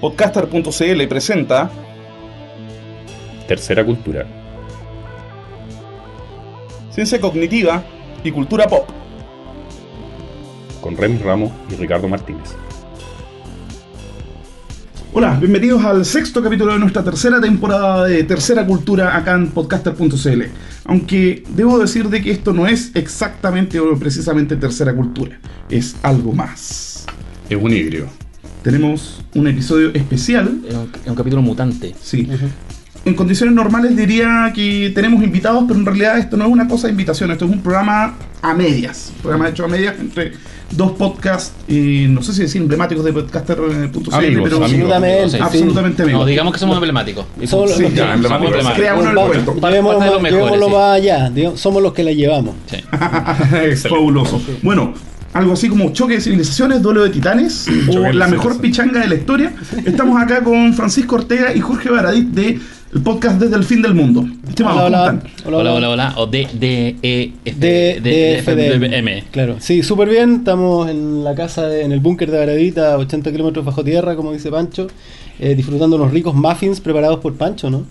Podcaster.cl presenta Tercera cultura. Ciencia Cognitiva y Cultura Pop. Con Remy Ramos y Ricardo Martínez. Hola, bienvenidos al sexto capítulo de nuestra tercera temporada de Tercera Cultura acá en podcaster.cl. Aunque debo decir de que esto no es exactamente o precisamente Tercera Cultura, es algo más. Es un híbrido. Tenemos un episodio especial, Es un, es un capítulo mutante. sí. En condiciones normales diría que tenemos invitados, pero en realidad esto no es una cosa de invitación, esto es un programa a medias. Un programa hecho a medias entre dos podcasts, eh, no sé si decir emblemáticos de podcaster.cl, pero amigos. Absolutamente. Sí. absolutamente amigos. No, digamos que somos emblemáticos. Y Somos Sí, Ya, ya, emblemáticos. somos- Crea uno el Vamos, cuento. llevémoslo más- sí. allá, digamos, somos los que la llevamos. Sí. Fabuloso. Bueno, algo así como choque de civilizaciones, duelo de titanes o de la mejor pichanga de la historia. Estamos acá con Francisco Ortega y Jorge Baradit de el podcast Desde el Fin del Mundo. Estimados, Hola, ¿cómo hola. Hola, hola, hola. O D, D, E, F, De, de. M. Claro, sí, súper bien. Estamos en la casa, de- en el búnker de Baradita, a 80 kilómetros bajo tierra, como dice Pancho, eh, disfrutando unos ricos muffins preparados por Pancho, ¿no?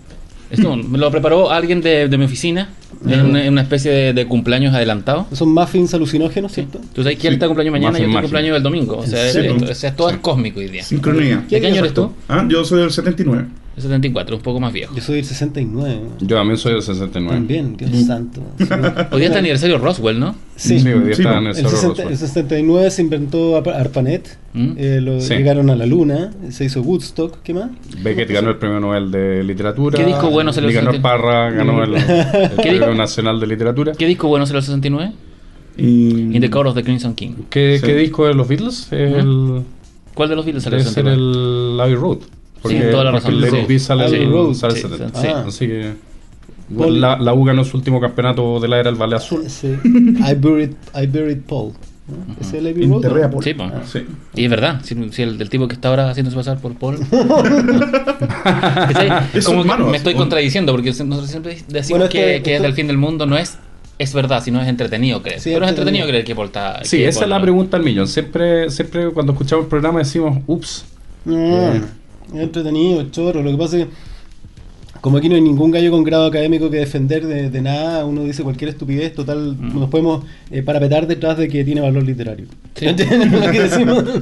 Esto me lo preparó alguien de, de mi oficina en una, especie de, de cumpleaños adelantado. Son muffins alucinógenos, Sí. ¿cierto? Tú sabes que él Sí. está cumpleaños mañana y yo estoy cumpleaños el domingo. O sea, ¿En es- o sea, todo es cósmico hoy día. Sincronía. ¿De qué año eres tú? Ah, yo soy del 79. El 74, un poco más viejo. Yo soy del 69. Yo también soy del 69. También, Dios santo. Sí. Hoy día está el aniversario Roswell, ¿no? Sí. Sí, hoy día Sí, está el El, Cerro 60 el Roswell. 69 se inventó Ar- ARPANET, ¿Mm? eh, lo- Sí. llegaron a la luna, se hizo Woodstock, ¿qué más? Beckett ganó el premio Nobel de Literatura. ¿Qué disco bueno el Nicanor 70? Parra ganó el, el ¿Qué Premio disco? Nacional de Literatura. ¿Qué disco bueno será el 69? Y... In the Court of the Crimson King. ¿Qué, Sí. qué disco de los Beatles? Es el, ¿Cuál de los Beatles salió el debe ser 69? el Abbey Road. Porque, toda la porque razón, Let sí. It Be sale, el, Road, sale el sí, 70. sí. Ah. Así que Paul- la, la U ganó su último campeonato de la era del Valle Azul. Sí. I buried, I buried Paul. ¿no? ¿Es el Abbey Road? Enterré a ¿no? Paul. Sí, po. Sí. Y es verdad, si, si el del tipo que está ahora haciéndose pasar por Paul. Es Como manos. me estoy contradiciendo porque nosotros siempre decimos Bueno, que, que es esto- del fin del mundo, no es es verdad, sino es entretenido creer. Sí, Pero es entretenido. creer que Paul está. Sí, que esa Paul es la no- pregunta al millón. Siempre, siempre cuando escuchamos el programa decimos, ups. No, es entretenido, chorro. Lo que pasa es que, como aquí no hay ningún gallo con grado académico que defender de, de nada, uno dice cualquier estupidez, total, Mm. nos podemos eh, parapetar detrás de que tiene valor literario. Sí. ¿Entiendes lo que decimos?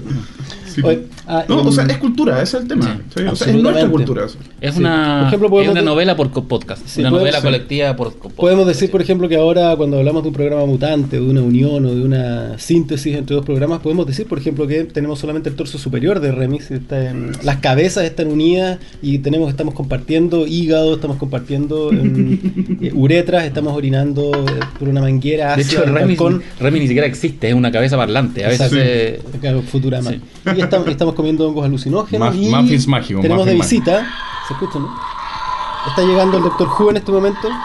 Sí. Oye, ah, No, o sea, es cultura, ese es el tema. Sí, Sí, o sea, es nuestra cultura. eso. Es Sí. una, Por ejemplo, es una novela por podcast. Sí, una podemos- novela colectiva por podcast. Podemos decir, por ejemplo, que ahora cuando hablamos de un programa mutante, o de una unión o de una síntesis entre dos programas, podemos decir, por ejemplo, que tenemos solamente el torso superior de Remix, está en- las cabezas están unidas y tenemos estamos compartiendo hígado, estamos compartiendo em, eh, uretras, estamos orinando eh, por una manguera De hecho, Remy, ni siquiera existe, es una cabeza parlante. A veces. Eh, Claro, Futurama. Sí. Y estamos, estamos comiendo hongos alucinógenos. Muff- y muffins mágicos, Tenemos de visita. ¿Se escucha, no? Está llegando el Doctor Who en este momento.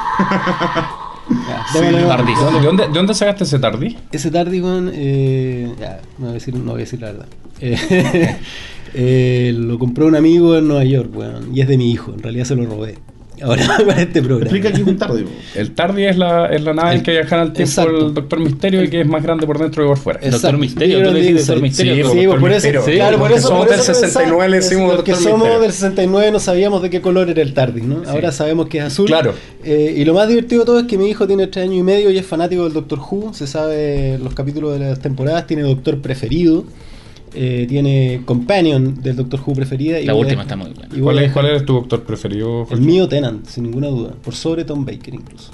Ya, Sí, tardísimo. ¿De dónde, de dónde- de dónde sacaste ese tardi? Ese tardi, weón, eh, ya, no voy a decir, no voy a decir la verdad. Eh, eh, lo compró un amigo en Nueva York, weón, y es de mi hijo, en realidad se lo robé. Ahora para este programa. Explica aquí un tarde. po. El tardi es la, es la nave en que viaja al tiempo Exacto. el Doctor Misterio y que es más grande por dentro que por fuera. Exacto. Doctor Misterio, tú le dices Doctor. Misterio, Sí, Doctor por eso, Misterio. claro, por eso, somos por del eso 69 le decimos Porque Doctor somos Misterio. del 69 no sabíamos de qué color era el TARDIS, ¿no? Ahora sabemos que es azul. Claro. Eh, y lo más divertido de todo es que mi hijo tiene tres años y medio y es fanático del Doctor Who. Se sabe los capítulos de las temporadas, tiene Doctor preferido. Eh, tiene Companion del Doctor Who preferida. y La a- última está muy buena. ¿Cuál es, ¿Cuál es tu doctor preferido? El Jorge? mío Tenant, sin ninguna duda. Por sobre Tom Baker incluso.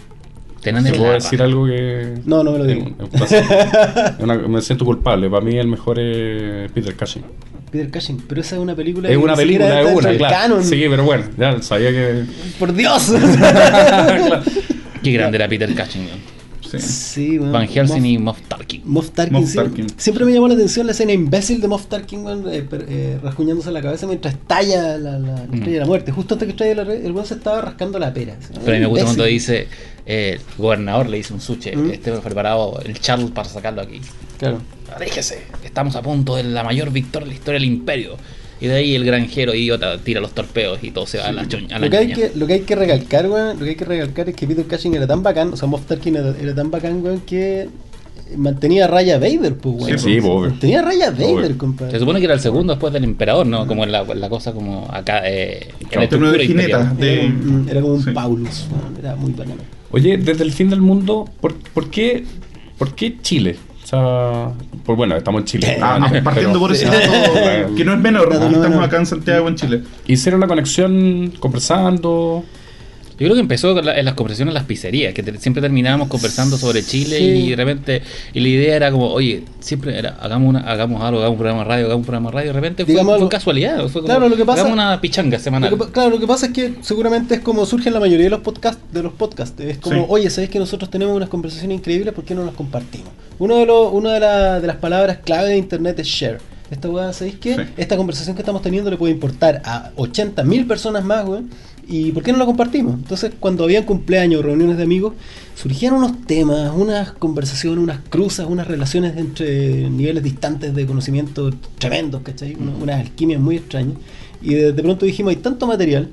Tenan ¿Te puedo decir algo que.? No, no me lo digo. es un placer. Es una- me siento culpable. Para mí el mejor es Peter Cushing. Peter Cushing, pero esa es una película Es que una película, es una, claro. canon. Sí, pero bueno, ya sabía que. Por Dios. Claro. Qué grande era Peter Cushing. weón. Sí. sí, weón. Van Helsing Moff- y Moff Tarkin. Moff Tarkin, Moff sí. Tarkin. Siempre me llamó la atención la escena imbécil de Moff Tarkin weón, eh, per- eh, rasguñándose la cabeza mientras estalla la, la, la estrella de la muerte. Justo antes que estalla la re- el weón se estaba rascando la pera. Pero a mí me gusta cuando dice eh, el gobernador le dice un suche, ¿Mm? esté preparado el Charles para sacarlo aquí. Claro. Déjese, estamos a punto de la mayor victoria de la historia del imperio. Y de ahí el granjero idiota tira los torpedos y todo se va a la, choña, a la Lo que, hay que, lo que hay que recalcar, weón, lo que hay que recalcar es que Peter Cushing era tan bacán, o sea, Moff Tarkin era, era tan bacán, weón, que mantenía a raya Vader, pues, weón. Sí, sí, obvio. Mantenía raya Vader, compadre. Se supone que era el segundo después del emperador, ¿no? Como en la, la cosa como acá. Eh, en la de imperial. jinetas. Era, de- un- era como un sí. Paulus, weón, era muy bacano. Oye, desde el fin del mundo, ¿por, por qué, ¿por qué Chile? Sea, pues bueno, estamos en Chile. Ah, ah, partiendo pero por ese Sí. dato que no es menor, estamos acá en Santiago, en Chile. Hicieron la conexión conversando. Yo creo que empezó en las conversaciones en las pizzerías, que te- siempre terminábamos conversando sobre Chile Sí. y de repente, y la idea era como, oye, siempre era, hagamos una, hagamos algo, hagamos un programa de radio, hagamos un programa de radio, y de repente fue, Digamos fue casualidad, fue como, Claro, lo que pasa- hagamos una pichanga semanal. Lo que pa- claro, lo que pasa es que seguramente es como surge en la mayoría de los podcasts, de los podcasts. Es como, Sí. oye, ¿sabéis que nosotros tenemos unas conversaciones increíbles? ¿Por qué no las compartimos? Uno de los, una de, la- de las palabras clave de internet es share. Esta weá, ¿sabéis qué? Sí. Esta conversación que estamos teniendo le puede importar a 80 mil personas más, weón. ¿Y por qué no la compartimos? Entonces, cuando habían cumpleaños, reuniones de amigos, surgían unos temas, unas conversaciones, unas cruzas, unas relaciones entre niveles distantes de conocimiento tremendos, ¿cachai? Una- Unas alquimias muy extrañas. Y de, de pronto dijimos, hay tanto material,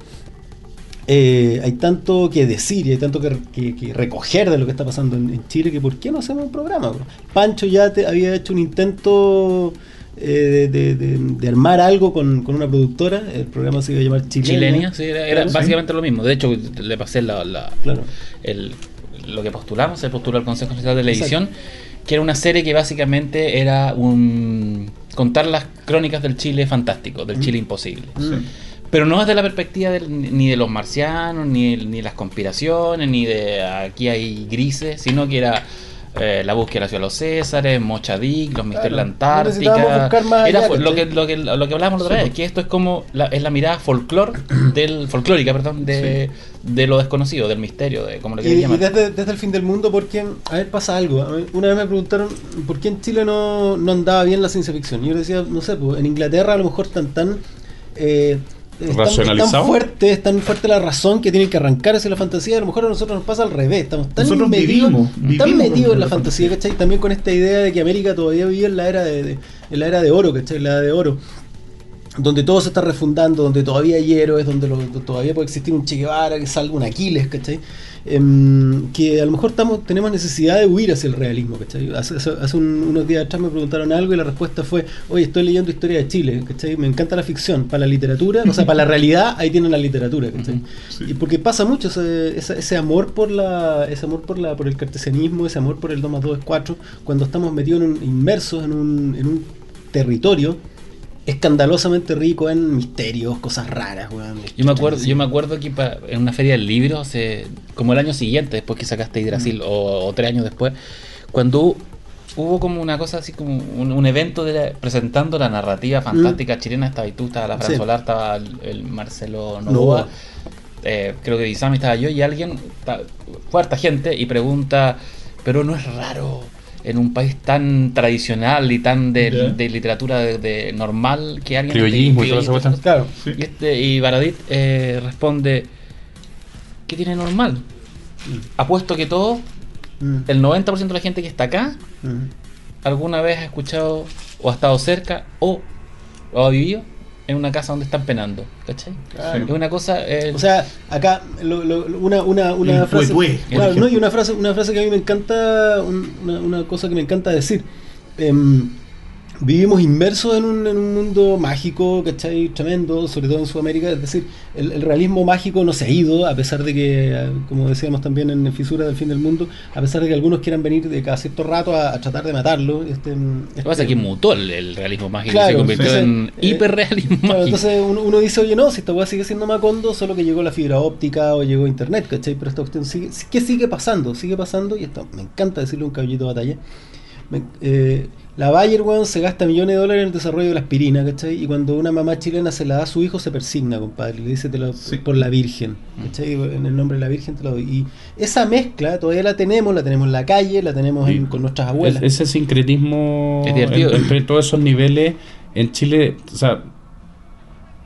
eh, hay tanto que decir y hay tanto que, que- que recoger de lo que está pasando en, en Chile que ¿por qué no hacemos un programa? bro? Pancho ya te, había hecho un intento eh, de, de- de armar algo con, con una productora, el programa se iba a llamar Chilenia. Chilenia, sí, era, era Claro. básicamente lo mismo. De hecho, le pasé la, la- Claro. el- lo que postulamos, se postuló al Consejo Nacional de la Exacto. Edición, que era una serie que básicamente era un contar las crónicas del Chile fantástico, del Mm. Chile imposible. Sí. Pero no desde la perspectiva del- ni de los marcianos, ni, ni las conspiraciones, ni de aquí hay grises, sino que era eh, la búsqueda hacia los Césares, Mochadic, los misterios de la Antártica. buscar más Era lo, que, lo, que, lo que hablábamos otra vez, que esto es como la, es la mirada folclor del folclórica, perdón, de, de lo desconocido, del misterio, de como lo Y, quieras y llamar. desde, desde el fin del mundo, porque, a ver, pasa algo. Una vez me preguntaron por qué en Chile no, no andaba bien la ciencia ficción. Y yo decía, no sé, pues, en Inglaterra a lo mejor están tan. Eh, es tan- es tan fuerte, es tan fuerte la razón que tienen que arrancar hacia la fantasía. A lo mejor a nosotros nos pasa al revés. Estamos tan Nosotros metidos, vivimos, tan metidos en la la fantasía, ¿cachai? También con esta idea de que América todavía vivía en la era de, de- en la era de oro, ¿cachai? La era de oro donde todo se está refundando, donde todavía hay héroes, donde, lo- donde todavía puede existir un Che Guevara, que salga un Aquiles, ¿cachai? Em, que a lo mejor estamos, tenemos necesidad de huir hacia el realismo, ¿cachai? Hace, hace- hace un- unos días atrás me preguntaron algo y la respuesta fue, oye, estoy leyendo historia de Chile, ¿cachai? Me encanta la ficción, para la literatura, o sea, para la realidad, ahí tienen la literatura, ¿cachai? Sí. Y porque pasa mucho ese, ese, ese amor por la ese amor por la por el cartesianismo, ese amor por el 2 más 2 es 4, cuando estamos metidos en un, inmersos en un, en un territorio escandalosamente rico en misterios, cosas raras, weón. Yo me acuerdo, yo me acuerdo que en una feria del libro, hace, como el año siguiente, después que sacaste Hidrasil, o, o tres años después, cuando hubo como una cosa así como un, un evento de la- presentando la narrativa fantástica chilena, estaba y tú, estaba la Fran Sí. Solar, estaba el, el Marcelo Novoa. Eh, creo que Disami estaba yo y alguien, ta- fue harta gente y pregunta, pero no es raro en un país tan tradicional y tan de, literatura de, de normal que alguien Criollismo y esa cuestión. Claro. Sí. y, este, y Baradit eh, responde, ¿qué tiene normal? Apuesto que todo, Mm, el 90% de la gente que está acá, mm. alguna vez ha escuchado o ha estado cerca o, o ha vivido en una casa donde están penando. ¿Cachai? Claro. Es una cosa... eh, O sea, acá lo- lo- lo- una, una, una El frase. claro, no, y una frase, una frase que a mí me encanta, un- una, una cosa que me encanta decir. Em, vivimos inmersos en un, en un mundo mágico, ¿cachai? Tremendo, sobre todo en Sudamérica. Es decir, el, el realismo mágico no se ha ido, a pesar de que, como decíamos también en Fisura del Fin del Mundo, a pesar de que algunos quieran venir de cada cierto rato a, a tratar de matarlo. Este, lo que pasa es que mutó el, el realismo mágico Claro, se convirtió en Eh, hiperrealismo Claro, mágico. entonces uno, uno dice, oye, no, si esta weá sigue siendo Macondo, solo que llegó la fibra óptica o llegó internet, ¿cachai? Pero esta cuestión sigue, ¿qué sigue pasando? Sigue pasando, y esto me encanta decirle un caballito de batalla. Me- eh, la Bayer, weón, se gasta millones de dólares en el desarrollo de la aspirina, ¿cachai? Y cuando una mamá chilena se la da a su hijo, se persigna, compadre. Le dice, te lo, Sí. por la Virgen, ¿cachai? En el nombre de la Virgen te lo doy. Y esa mezcla todavía la tenemos, la tenemos en la calle, la tenemos en- con nuestras Es- abuelas. ese sincretismo Es entre todos esos niveles en Chile, o sea,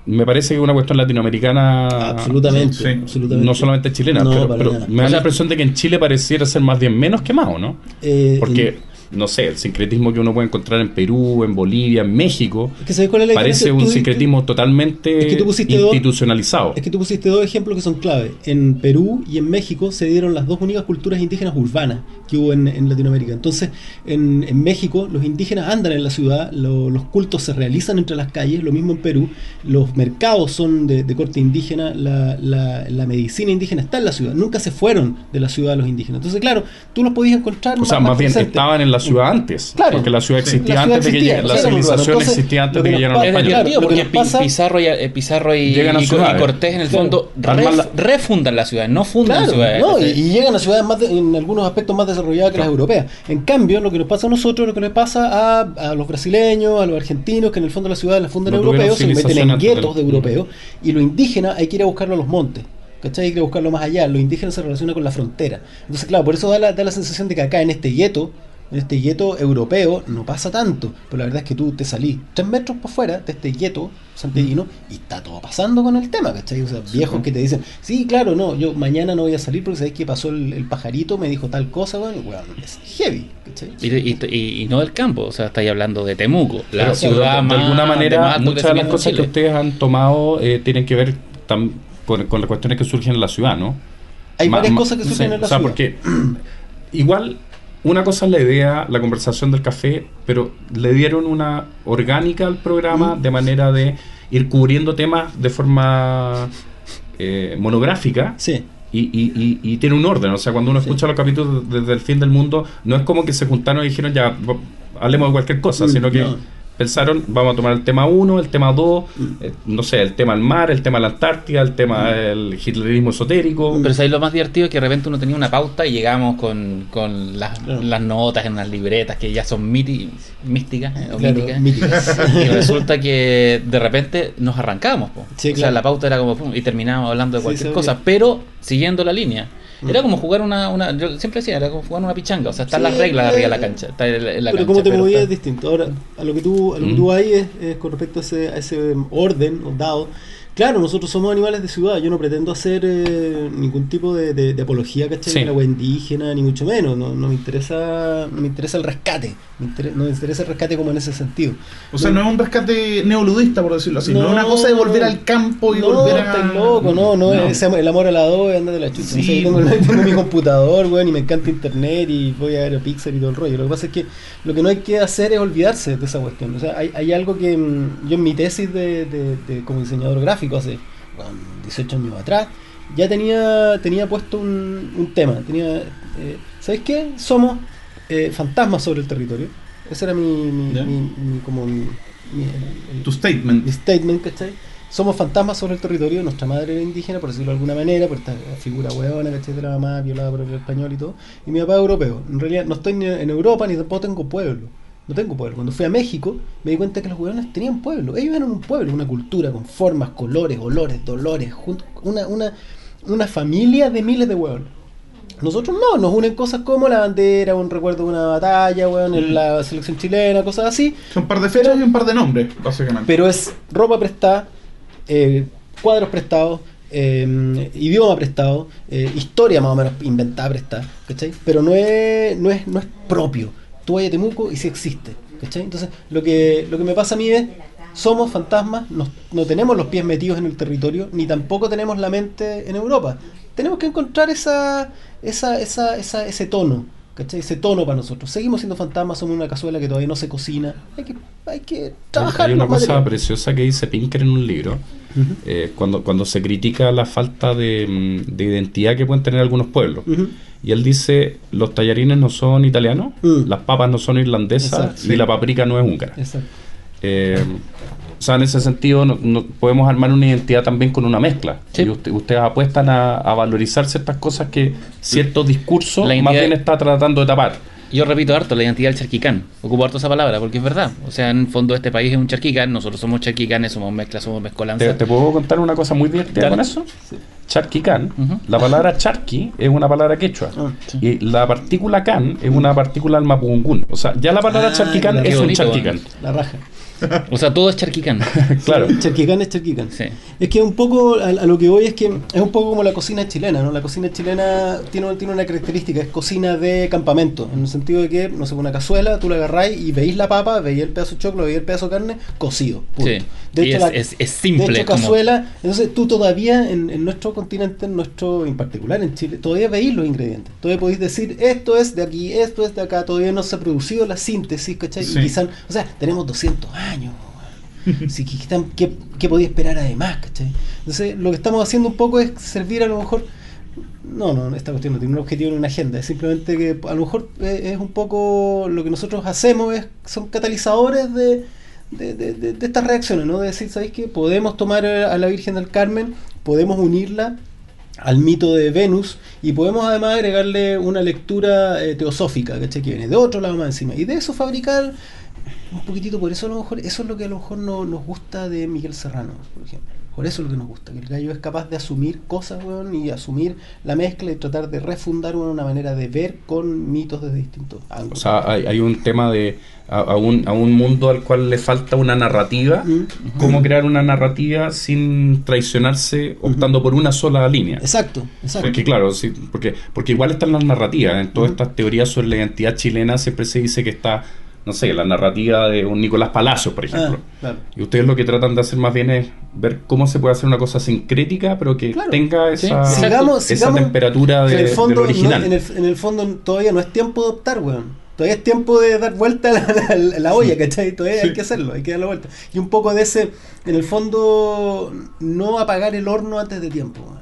me parece que es una cuestión latinoamericana. absolutamente, sí. absolutamente. No solamente chilena, No, pero, me da la impresión de que en Chile pareciera ser más bien menos que más, ¿o no? Eh, Porque no sé, el sincretismo que uno puede encontrar en Perú, en Bolivia, en México, Es que ¿sabes cuál es la parece un sincretismo totalmente Es que tú pusiste dos- institucionalizado. Es que tú pusiste dos ejemplos que son clave. En Perú y en México se dieron las dos únicas culturas indígenas urbanas que hubo en, en Latinoamérica. Entonces, en, en México los indígenas andan en la ciudad, lo- los cultos se realizan entre las calles, lo mismo en Perú, los mercados son de, de corte indígena, la, la- la medicina indígena está en la ciudad, nunca se fueron de la ciudad los indígenas. Entonces, claro, tú los podías encontrar O sea, más bien estaban en la ciudad antes. Claro. porque la ciudad Sí. existía La ciudad antes de que lleguen. La civilización Entonces, existía antes de que nos llegaran los españoles. claro, porque nos pasa- Pizarro y, eh, Pizarro y, Llegan a y- y ciudades. Cortés en el Claro. fondo ref- la- refundan la ciudad, no fundan Claro, ciudades. no, y, llegan a ciudades más de- en algunos aspectos más desarrolladas que las europeas. En cambio, lo que nos pasa a nosotros, lo que le pasa a, a los brasileños, a los argentinos, que en el fondo las ciudades las fundan No europeos, se meten en guetos de europeos, y lo indígena hay que ir a buscarlo a los montes. ¿Cachai? Hay que ir a buscarlo más allá. Lo indígena se relaciona con la frontera. Entonces, claro, por eso da la, da la sensación de que acá en este gueto, en este gueto europeo, no pasa tanto. Pero la verdad es que tú te salís tres metros por fuera de este gueto santellino y está todo pasando con el tema, ¿cachai? O sea, viejos que te dicen, sí, claro, no, yo mañana no voy a salir porque sabéis que pasó el, el pajarito, me dijo tal cosa, weón, y weón, es heavy, ¿cachai? Y, y- y- y no del campo, o sea, estáis hablando de Temuco, la Pero, ciudad de, más alguna de manera, más muchas de las cosas que ustedes han tomado eh, tienen que ver tam- con, con las cuestiones que surgen en la ciudad, ¿no? Hay Ma- varias ma- cosas que surgen sí, en la o sea, ciudad. porque igual una cosa es la idea, la conversación del café, pero le dieron una orgánica al programa Mm. de manera de ir cubriendo temas de forma eh, monográfica. Sí. Y, y- y- y tiene un orden, o sea, cuando uno Sí. escucha los capítulos desde el fin del mundo, no es como que se juntaron y dijeron ya, hablemos de cualquier cosa, Mm, sino que no. Pensaron, vamos a tomar el tema 1, el tema 2, Mm. no sé, el tema del mar, el tema de la Antártida, el tema del hitlerismo esotérico. Mm. Pero ¿sabes lo más divertido? Es que de repente uno tenía una pauta y llegamos con, con las, Claro. las notas en unas libretas que ya son míti- místicas eh, o Claro, míticas. míticas. Y resulta que de repente nos arrancamos. po. Sí, o sea, la pauta era como pum, y terminábamos hablando de cualquier cosa, pero siguiendo la línea. Era como jugar una, una. Yo siempre decía, era como jugar una pichanga. O sea, están Sí, las reglas arriba de la eh, cancha. Está en la, en la pero cancha, como te movías es distinto. Ahora, a lo que tú, a lo que tú hay es, es con respecto a ese, a ese orden o dado. Claro, nosotros somos animales de ciudad. Yo no pretendo hacer eh, ningún tipo de, de- de apología, ¿cachai? Sí. De la agua indígena, ni mucho menos. No, no me interesa no me interesa el rescate. Me inter- no me interesa el rescate como en ese sentido. O sea, no es un rescate neoludista, por decirlo así. No, No, es una cosa de volver no. al campo y no, volver a. estás loco, no, no, es el amor a la dos, andate la chucha. Sí. O sea, yo tengo, tengo mi computador, weón, y me encanta internet y voy a ver a Pixar y todo el rollo. Lo que pasa es que lo que no hay que hacer es olvidarse de esa cuestión. O sea, hay, hay algo que mm, yo en mi tesis de, de- de- como diseñador gráfico hace bueno, 18 años atrás, ya tenía, tenía puesto un, un tema. Tenía, eh, ¿Sabes qué? Somos eh, fantasmas sobre el territorio. Ese era mi, mi- Ya. mi- mi- como mi, el- Tu statement. mi statement, ¿cachai? Somos fantasmas sobre el territorio, nuestra madre era indígena, por decirlo de alguna manera, por esta figura hueona, ¿cachai? De la mamá violada por el español y todo, y mi papá es europeo. En realidad no estoy ni en Europa ni tampoco tengo pueblo. No tengo pueblo. Cuando fui a México me di cuenta que los hueones tenían pueblo. Ellos eran un pueblo, una cultura con formas, colores, olores, dolores, una, una, una familia de miles de hueones. Nosotros no, nos unen cosas como la bandera, un recuerdo de una batalla, weón, en la selección chilena, cosas así. Son un par de fechas y un par de nombres, básicamente. Pero es ropa prestada, eh, cuadros prestados, eh, idioma prestado, eh, historia más o menos inventada prestada, ¿cachai? Pero no es, no es, no es propio. Tú vayas a Temuco y sí existe, ¿cachai? Entonces, lo que, lo que me pasa a mí es, somos fantasmas, nos- no tenemos los pies metidos en el territorio, ni tampoco tenemos la mente en Europa. Tenemos que encontrar esa, esa, esa, esa, ese tono, ¿cachai? Ese tono para nosotros. Seguimos siendo fantasmas, somos una cazuela que todavía no se cocina. Hay que, hay que trabajar Hay una cosa materiales. preciosa que dice Pinker en un libro, Eh, cuando, cuando se critica la falta de, mm, de identidad que pueden tener algunos pueblos. Y él dice, los tallarines no son italianos, Mm. las papas no son irlandesas Exacto, y sí. la paprika no es húngara. Eh, o sea, en ese sentido no- no- podemos armar una identidad también con una mezcla. Sí. Y usted- ustedes apuestan a, a valorizar ciertas cosas que cierto discurso La más bien está tratando de tapar. Yo repito harto, la identidad del charquicán. Ocupo harto esa palabra porque es verdad. O sea, en el fondo este país es un charquicán, nosotros somos charquicanes, somos mezclas, somos ¿Te, mezcolanza. te puedo contar una cosa muy divertida Dale. con eso? Charquicán, Ujú. la palabra charqui es una palabra quechua. Ah, Y la partícula can es una partícula del mapungún. O sea, ya la palabra Ah, charquicán es Qué un bonito, charquicán. La raja. O sea, todo es charquicán. Claro. Charquicán es charquicán. Sí. Es que un poco, a, a lo que voy es que es un poco como la cocina chilena, ¿no? La cocina chilena tiene, tiene una característica, es cocina de campamento, en el sentido de que, no sé, una cazuela, tú la agarráis y veis la papa, veis el pedazo de choclo, veis el pedazo de carne, cocido. punto. Sí. Y es- es- es simple, De hecho, como- cazuela, entonces tú todavía en, en nuestro continente, en nuestro, en particular en Chile, todavía veis los ingredientes. Todavía podéis decir, esto es de aquí, esto es de acá, todavía no se ha producido la síntesis, ¿cachai? Sí. Y quizás, o sea, tenemos 200 años. Sí, ¿qué, qué, qué- qué podía esperar además? ¿cachai? Entonces, lo que estamos haciendo un poco es servir a lo mejor. No, no, esta cuestión no tiene un objetivo ni una agenda, es simplemente que a lo mejor eh, es un poco lo que nosotros hacemos, es, son catalizadores de, de, de- de- de estas reacciones, ¿no? De decir, ¿sabéis qué? Podemos tomar a la Virgen del Carmen, podemos unirla al mito de Venus y podemos además agregarle una lectura eh, teosófica, ¿cachai? Que viene de otro lado más encima. Y de eso fabricar un poquitito, por eso a lo mejor, eso es lo que a lo mejor no, nos gusta de Miguel Serrano, por ejemplo. Por eso es lo que nos gusta, que el gallo es capaz de asumir cosas, weón, y asumir la mezcla y tratar de refundar weón, una manera de ver con mitos desde distintos O ángulos. sea, hay, hay un tema de a, a un, a un mundo al cual le falta una narrativa. Mm. Cómo crear una narrativa sin traicionarse optando por una sola línea. Exacto, exacto. Porque claro, sí, porque, porque igual están las narrativas. En todas estas teorías sobre la identidad chilena siempre se dice que está, no sé, la narrativa de un Nicolás Palacios, por ejemplo. Ah, claro. Y ustedes lo que tratan de hacer más bien es ver cómo se puede hacer una cosa sincrética, pero que Claro. tenga esa. Sigamos- esa sigamos- temperatura de, en el fondo, original. no- en, el, en el fondo todavía no es tiempo de optar, weón. Todavía es tiempo de dar vuelta a la, olla, ¿cachai? Todavía hay que hacerlo, hay que dar la vuelta. Y un poco de ese, en el fondo, no apagar el horno antes de tiempo, weón.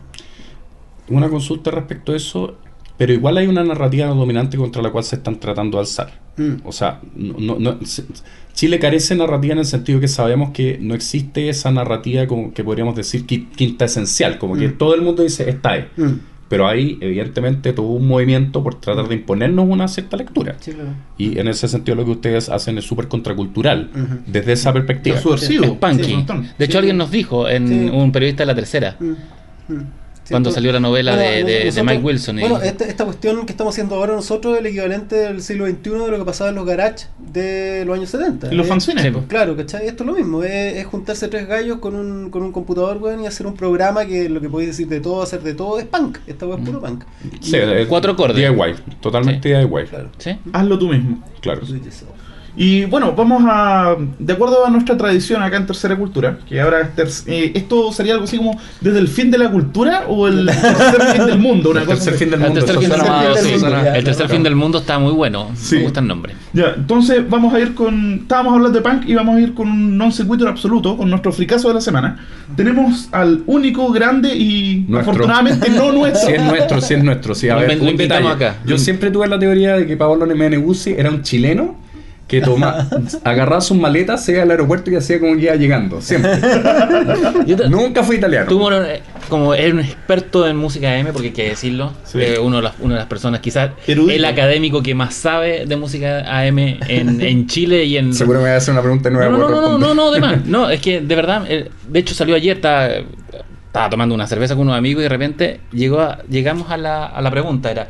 Una consulta respecto a eso, pero igual hay una narrativa dominante contra la cual se están tratando de alzar. Mm. O sea, no, no- no- se- Chile carece de narrativa en el sentido que sabemos que no existe esa narrativa como que podríamos decir qui- quinta esencial, como que Mm. todo el mundo dice esta es. Mm. Pero hay evidentemente todo un movimiento por tratar de imponernos una cierta lectura. Sí, claro. Y en ese sentido lo que ustedes hacen es súper contracultural, desde esa perspectiva. subversivo. Es punky. Sí, un montón. de hecho, Sí. alguien nos dijo, en Sí. un periodista de la tercera, cuando salió la novela Bueno, de, de- de nosotros- Mike Wilson. y- Bueno, esta, esta cuestión que estamos haciendo ahora nosotros es el equivalente del siglo XXI de lo que pasaba en los garages de los años 70. Y los Eh, fanzines. sí, pues. Claro, ¿cachai? Esto es lo mismo, es, es juntarse tres gallos con un, con un computador, weón, y hacer un programa que lo que podéis decir de todo, hacer de todo, es punk. Esta weón es puro punk. Sí, Y- es Cuatro acordes. DIY, totalmente DIY. Claro. ¿Sí? Hazlo tú mismo. Claro. Y bueno, vamos a. De acuerdo a nuestra tradición acá en Tercera Cultura, que ahora es ter- eh, esto sería algo así como desde el fin de la cultura o el tercer fin del mundo. Una El cosa tercer fin del El mundo. tercer eso fin del mundo, sí. El tercer fin del mundo está muy bueno. Sí. Me gusta el nombre. Ya, entonces vamos a ir con. Estábamos hablando de punk y vamos a ir con un non sequitur absoluto, con nuestro fricazo de la semana. Tenemos al único, grande y Nuestro. afortunadamente no nuestro. Sí es nuestro, sí es nuestro. Sí, a Lo ver, lo un invitamos detalle. acá. Yo siempre tuve la teoría de que Paolo Meneguzzi era un chileno que toma, agarraba sus maletas, se iba al aeropuerto y hacía como que iba llegando. Siempre. Yo Nunca fue italiano. Un- eh, como es un experto en música AM, porque hay que decirlo, Sí. eh, uno de las, una de las personas, quizás Erudito. el académico que más sabe de música AM en, en Chile y en... Seguro me voy a hacer una pregunta nueva. No, no, no, no, no, no, de más. No, es que de verdad, eh, de hecho salió ayer, estaba, estaba tomando una cerveza con unos amigos y de repente llegó a- llegamos a la, a la pregunta, era,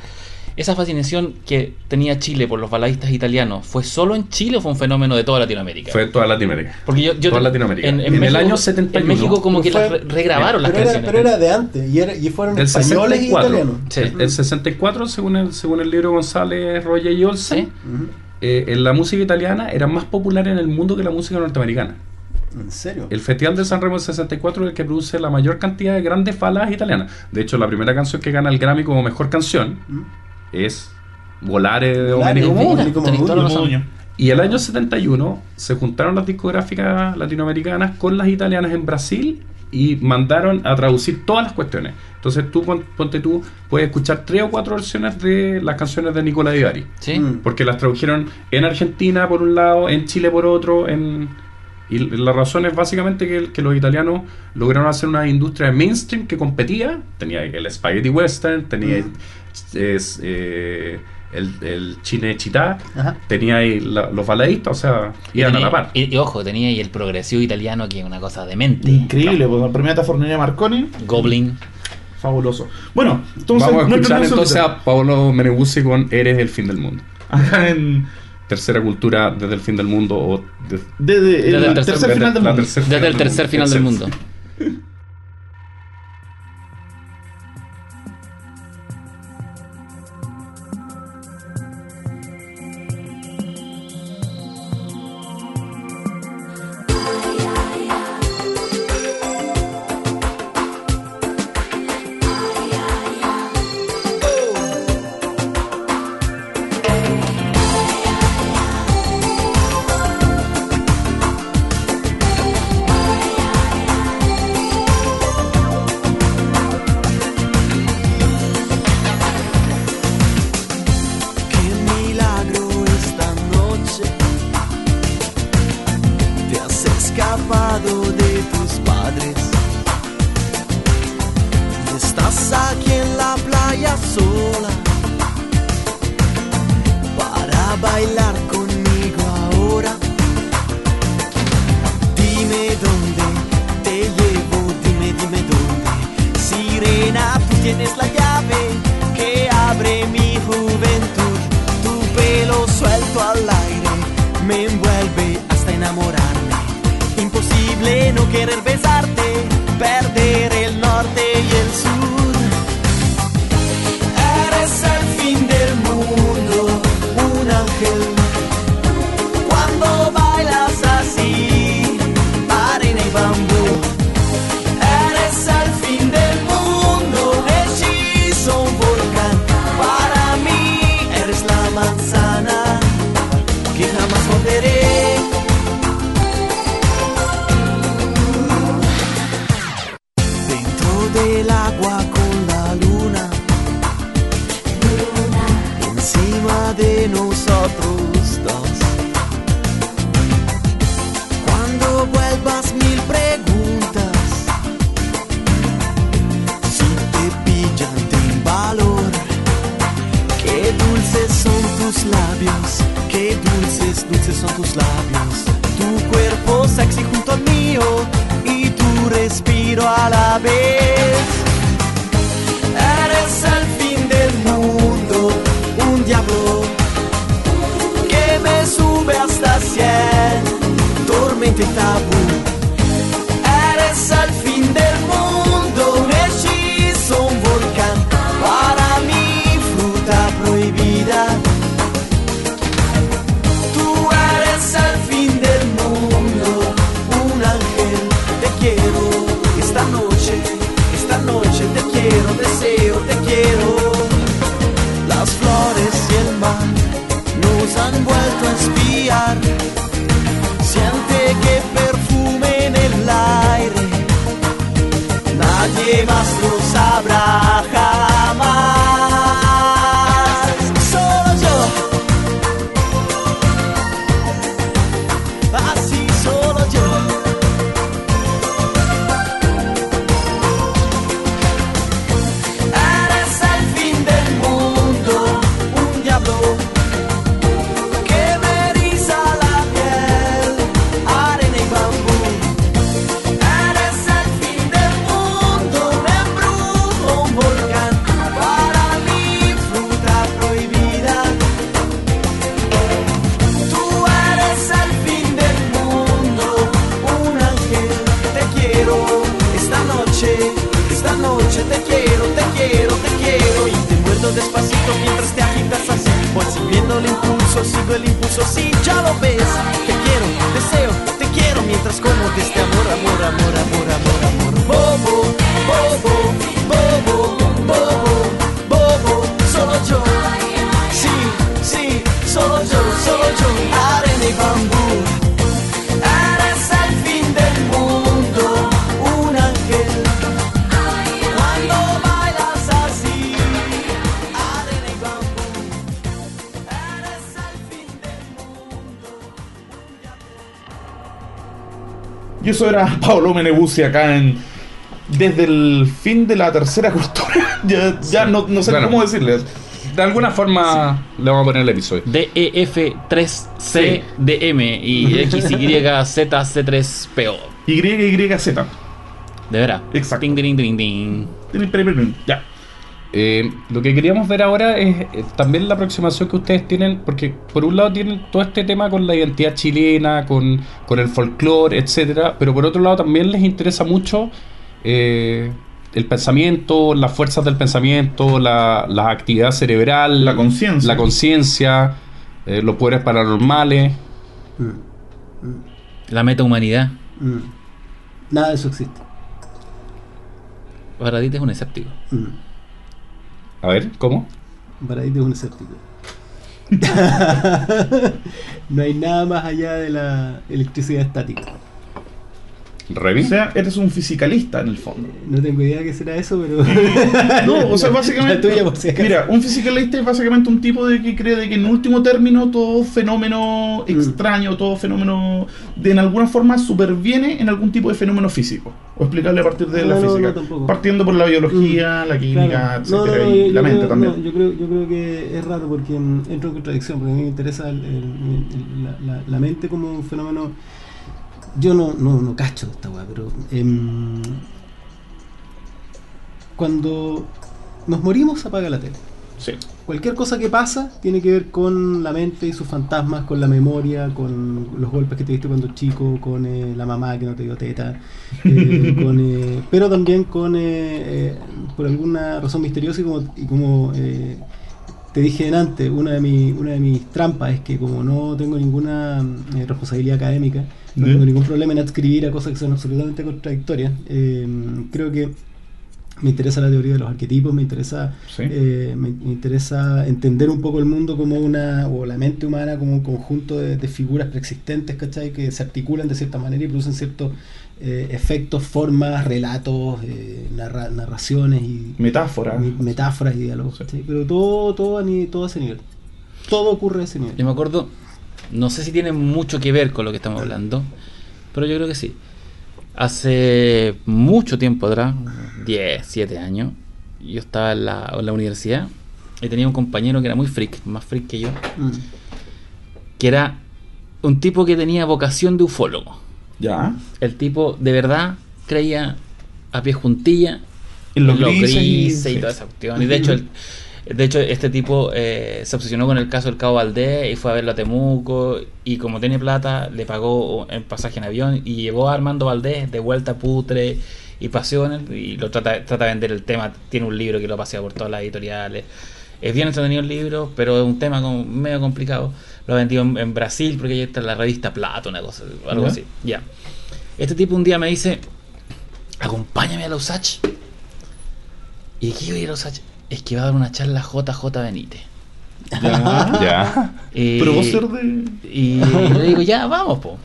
¿esa fascinación que tenía Chile por los baladistas italianos fue solo en Chile o fue un fenómeno de toda Latinoamérica? Fue en toda Latinoamérica. Porque yo, yo toda Latinoamérica. En, en En el México, año 71. En México como que Fue- las re- regrabaron las pero era, canciones. pero era de antes, y, era- y fueron españoles y 64. italianos. Sí. El, el 64, según el, según el libro González, Roger y Olsen, Sí. Eh, en la música italiana era más popular en el mundo que la música norteamericana. ¿En serio? El Festival de San Remo del 64 es el que produce la mayor cantidad de grandes baladas italianas. De hecho, la primera canción que gana el Grammy como mejor canción ¿Mm? Es Volare de Volare, Domenico de Modugno. Y el año 71 se juntaron las discográficas latinoamericanas con las italianas en Brasil y mandaron a traducir todas las cuestiones. Entonces tú, pon- ponte tú, puedes escuchar tres o cuatro versiones de las canciones de Nicola Di Bari. Sí. Mm. Porque las tradujeron en Argentina por un lado, en Chile por otro, en... Y la razón es básicamente que, que los italianos lograron hacer una industria mainstream que competía. Tenía el spaghetti western, tenía es, eh, el, el Ajá. tenía ahí la- los baladistas, o sea, iban a la par. Y, y ojo, tenía ahí el progresivo italiano que es una cosa demente. Increíble, pues la primera Fornería Marconi, Goblin. fabuloso. Bueno, entonces Vamos a escuchar entonces a Paolo Meneguzzi con Eres el fin del mundo. acá en tercera cultura desde el fin del mundo o desde, el, tercer, final final del mundo. labios, dulces, dulces son tus labios. Tu cuerpo sexy junto al mío y tu respiro a la vez. Eres el fin del mundo, un diablo que me sube hasta cien, tormenta y tabú. el impulso, sigo el impulso, sí, ya lo ves. Te quiero, deseo, te quiero mientras como te Y eso era Paolo Menebuzzi acá en. Desde el fin de la tercera cultura. ya, ya no, no sé cómo decirles. De alguna forma le vamos a poner el episodio. DEF3CDM e, y XYZC3PO. YYZ. De veras. Exacto. Ding, ding, ding, ding. Ya. Eh, lo que queríamos ver ahora es eh, también la aproximación que ustedes tienen, porque por un lado tienen todo este tema con la identidad chilena, con, con el folclore, etcétera, pero por otro lado también les interesa mucho eh, el pensamiento, las fuerzas del pensamiento, la, la actividad cerebral, La conciencia. la conciencia, eh, los poderes paranormales. La metahumanidad. Mm. Nada de eso existe. Baradit es un escéptico. Mm. A ver, ¿cómo? Baradit es un escéptico. no hay nada más allá de la electricidad estática. O sea, eres un fisicalista en el fondo. No tengo idea qué será eso, pero. No, o sea, básicamente. La tuya, por si acaso. Mira, un fisicalista es básicamente un tipo de que cree de que en último término todo fenómeno Mm. extraño, todo fenómeno de en alguna forma superviene en algún tipo de fenómeno físico. O explicarle a partir de la No, física. no. Partiendo por la biología, la química, Claro. etcétera, No, no, no, y yo- la mente creo- también. no, yo, creo, yo creo que es raro porque mm, entro en contradicción, porque a mí me interesa el- el- el- la, la- la mente como un fenómeno. Yo no, no, no cacho esta weá, pero. em, cuando nos morimos, apaga la tele. Sí. Cualquier cosa que pasa tiene que ver con la mente y sus fantasmas, con la memoria, con los golpes que te diste cuando chico, con eh, la mamá que no te dio teta, eh, con, eh, pero también con, eh, eh, por alguna razón misteriosa y como, y como eh, te dije antes, una de, mi- una de mis trampas es que como no tengo ninguna eh, responsabilidad académica, no tengo ningún problema en adscribir a cosas que son absolutamente contradictorias, eh, creo que me interesa la teoría de los arquetipos, me interesa Sí. eh, me, me interesa entender un poco el mundo como una, o la mente humana como un conjunto de, de figuras preexistentes, ¿cachai? Que se articulan de cierta manera y producen ciertos eh, efectos, formas, relatos, eh, narra- narraciones y Metáfora. mi- metáforas y diálogos, Sí. ¿cachai? Pero todo, todo, a, ni- todo a ese nivel. Todo ocurre a ese nivel. Yo me acuerdo, no sé si tiene mucho que ver con lo que estamos hablando, pero yo creo que sí. Hace mucho tiempo atrás, 10, 7 años, yo estaba en la, en la universidad y tenía un compañero que era muy freak, más freak que yo, Mm. que era un tipo que tenía vocación de ufólogo. Ya. El tipo de verdad creía a pie juntilla En los en los grises y- y, toda esa cuestión. Y de hecho, el- de hecho este tipo eh, se obsesionó con el caso del Cabo Valdés y fue a verlo a Temuco. Y como tiene plata, le pagó el pasaje en avión y llevó a Armando Valdés de vuelta a Putre y él y lo trata, trata de vender el tema. Tiene un libro que lo pasea por todas las editoriales. Es bien entretenido el libro, pero es un tema como medio complicado. Lo ha vendido en, en Brasil porque ya está en la revista Plata, una cosa, algo Ya. así. Ya. Este tipo un día me dice, acompáñame a la USACH. ¿Y qué iba a ir a la USACH? Es que va a dar una charla JJ Benítez. Ya. Ya. Y, Pero vos ser de. y le digo, ya, vamos, po.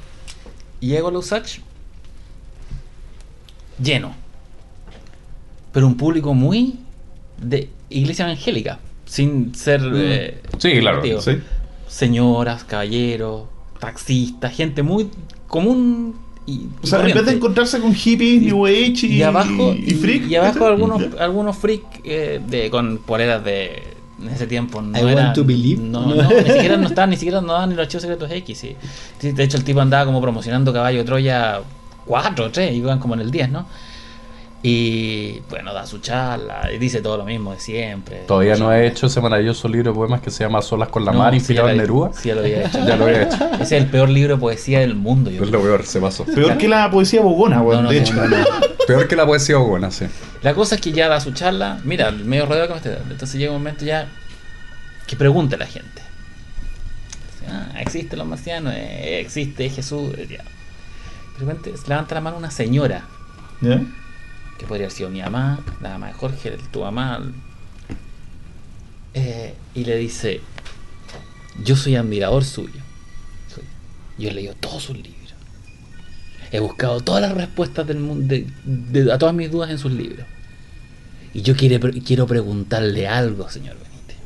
Y llego a la USACH lleno. Pero un público muy de iglesia evangélica, sin ser... eh, Sí, claro. Sí. Señoras, caballeros, taxistas, gente muy común y, O y sea, en vez corriente. de encontrarse con hippies, Y- New Age y, y abajo y freak. y abajo algunos algunos freak eh, de con poleras de en ese tiempo no I want to believe. no, no, ni siquiera no estaban ni siquiera no daban ni los archivos secretos X sí. De hecho el tipo andaba como promocionando caballo de Troya 4 3 iban como en el 10 ¿no? Y bueno da su charla y dice todo lo mismo de siempre Todavía no he hecho ese maravilloso libro de poemas que se llama Solas con la No, Mar, sí, inspirado ya en Neruda. sí ya lo había hecho Ya lo había hecho. ese es el peor libro de poesía del mundo yo Es creo. lo peor, se pasó. Peor que la poesía bogona, No, de no, hecho. no, no. Peor que la poesía buena, sí. La cosa es que ya da su charla, mira, el medio rodeo que me estoy dando. Entonces llega un momento ya que pregunta a la gente. Ah, ¿existen los marcianos? Eh, ¿Existe Jesús? Ya. De repente se levanta la mano una señora, ¿Ya? Que podría haber sido mi mamá, la mamá de Jorge, tu mamá. eh, y le dice, yo soy admirador suyo. Yo he leído todos sus libros. He buscado todas las respuestas del mundo, de- de- a todas mis dudas en sus libros. Y yo quiere- quiero preguntarle algo, señor Benítez.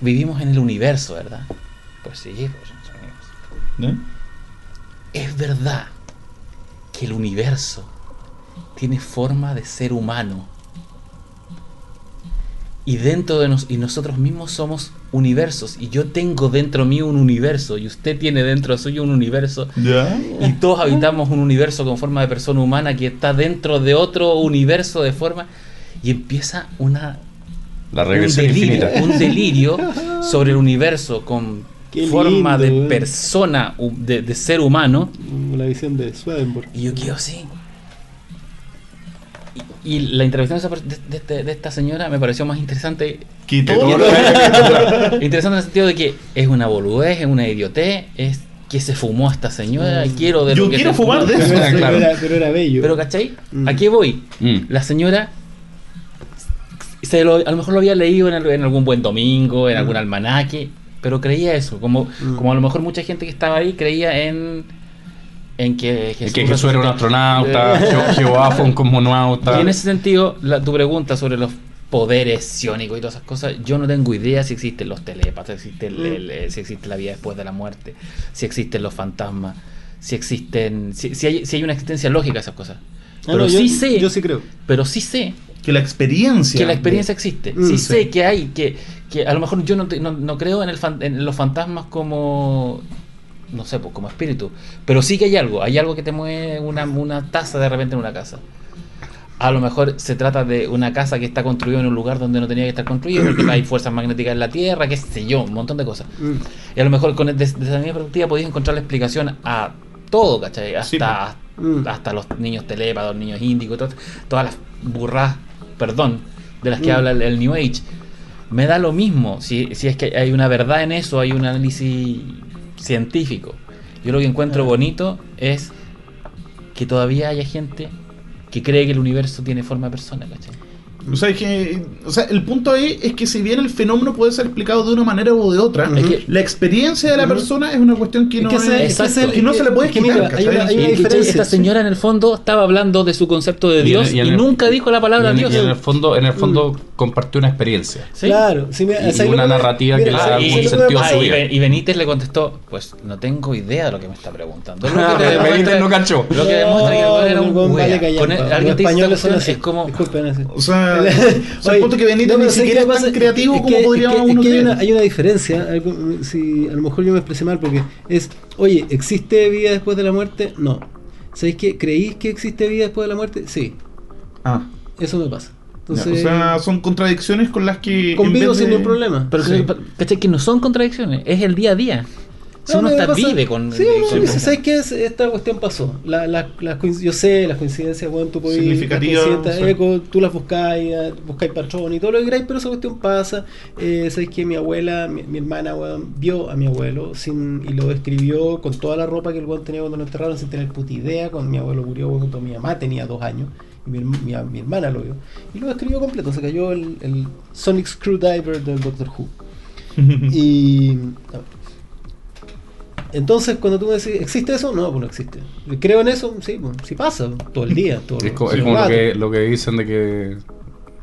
Vivimos en el universo, ¿verdad? Pues sí, pues. Es verdad que el universo tiene forma de ser humano. Y dentro de nos, y nosotros mismos somos universos. Y yo tengo dentro mío un universo. Y usted tiene dentro suyo un universo. ¿Ya? Y todos habitamos un universo con forma de persona humana que está dentro de otro universo de forma. y empieza una La un regresión delirio, infinita. un delirio sobre el universo con Qué forma lindo, de weón. persona, de, de ser humano. La visión de Swedenborg. Y yo quedo así. Y, la intervención de, de- de de esta señora me pareció más interesante. Que todo Interesante en el sentido de que es una boludez, es una idiotez, es que se fumó esta señora, quiero de Yo lo que quiero se fumar de eso. Pero, era- claro. pero era, pero era bello. Pero ¿cachai? Mm. ¿A qué voy? Mm. La señora se lo- a lo mejor lo había leído en, el- en algún buen domingo, en algún almanaque, pero creía eso, como, Mm. como a lo mejor mucha gente que estaba ahí creía en en que Es que Jesús era un astronauta, Eh. Je- Jehová fue un cosmonauta. Y en ese sentido, la- tu pregunta sobre los poderes psiónicos y todas esas cosas, yo no tengo idea si existen los telepatas, si existe, el- Mm. el- eh, si existe la vida después de la muerte, si existen los fantasmas, si existen, si, si hay, si hay una existencia lógica a esas cosas. Ah, Pero no, yo- sí sé, Yo sí creo. pero sí sé que la experiencia. que la experiencia existe. Mm, sí, sí. sé que hay, que, que a lo mejor yo no, te- no, no creo en, el fan- en los fantasmas como, no sé, pues, como espíritu, pero sí que hay algo, hay algo que te mueve una, una taza de repente en una casa. A lo mejor se trata de una casa que está construida en un lugar donde no tenía que estar construida porque hay fuerzas magnéticas en la Tierra, qué sé yo, un montón de cosas. Mm. Y a lo mejor con, desde, desde la misma perspectiva podéis encontrar la explicación a todo, ¿cachai? Sí, Hasta, Mm. hasta los niños telépatas, los niños índicos, todo- todas las burras, perdón, de las que Mm. habla el, el New Age. Me da lo mismo si, si es que hay una verdad en eso, hay un análisis científico. Yo lo que encuentro Ah. bonito es que todavía haya gente que cree que el universo tiene forma de persona, ¿cachai? O sea, es que, o sea, el punto ahí es que si bien el fenómeno puede ser explicado de una manera o de otra, Es que- la experiencia de la persona es una cuestión que Es no, que ese- es- es que ese- que no se le puede quitar. mira, hay ¿cachai? una- hay Y, una y, diferencia, esta señora en el fondo estaba hablando de su concepto de Y en- Dios y y, en el- nunca dijo la palabra y en, Dios. y en el fondo, en el fondo compartió una experiencia. ¿Sí? Claro, sí, mira, Y- ¿sabes y una narrativa que mira, le da ¿sabes algún que sentido a su y, vida. Y Benítez le contestó, pues no tengo idea de lo que me está preguntando. Lo que Benítez no cachó. Lo que demuestra que el era un vale callampa. Con el- Los alguien te dice son así. es como Disculpen, así. O sea, o sea, el punto que Benito no, ni pero ¿sabes siquiera es tan creativo como que- podría es que- uno es que hay una, diferencia, si a lo mejor yo me expresé mal, porque es, oye, ¿existe vida después de la muerte? No. ¿Sabéis qué? ¿Creís que existe vida después de la muerte? Sí. Ah, Eso me pasa. Entonces, o sea, son contradicciones con las que. en convivo vez sin de- ningún problema. Pero Sí. que, ¿cachai? que no son contradicciones, es el día a día. Si No, uno está, pasa- vive con. Sí, con- uno dice, ¿sabes qué? Es- Esta cuestión pasó. La, yo sé, las coincidencias, bueno, tú podés. Significativas, sí. eco, tú las buscáis, eh, buscáis patrón y todo lo que queráis, pero esa cuestión pasa. Eh, ¿Sabes qué? Mi abuela, mi, mi hermana, weón, vio a mi abuelo sin, y lo describió con toda la ropa que el weón tenía cuando lo enterraron, sin tener puta idea. Cuando mi abuelo murió, cuando mi mamá tenía dos años. Mi, mi, mi hermana lo vio. Y lo describió completo. Se cayó el, el Sonic Screwdriver del Doctor Who. Y. Entonces, cuando tú me decís, ¿existe eso? No, pues no existe. ¿Creo en eso? Sí, pues, sí pasa, todo el día. Todo, Es, co- todo es como lo que, lo que dicen de que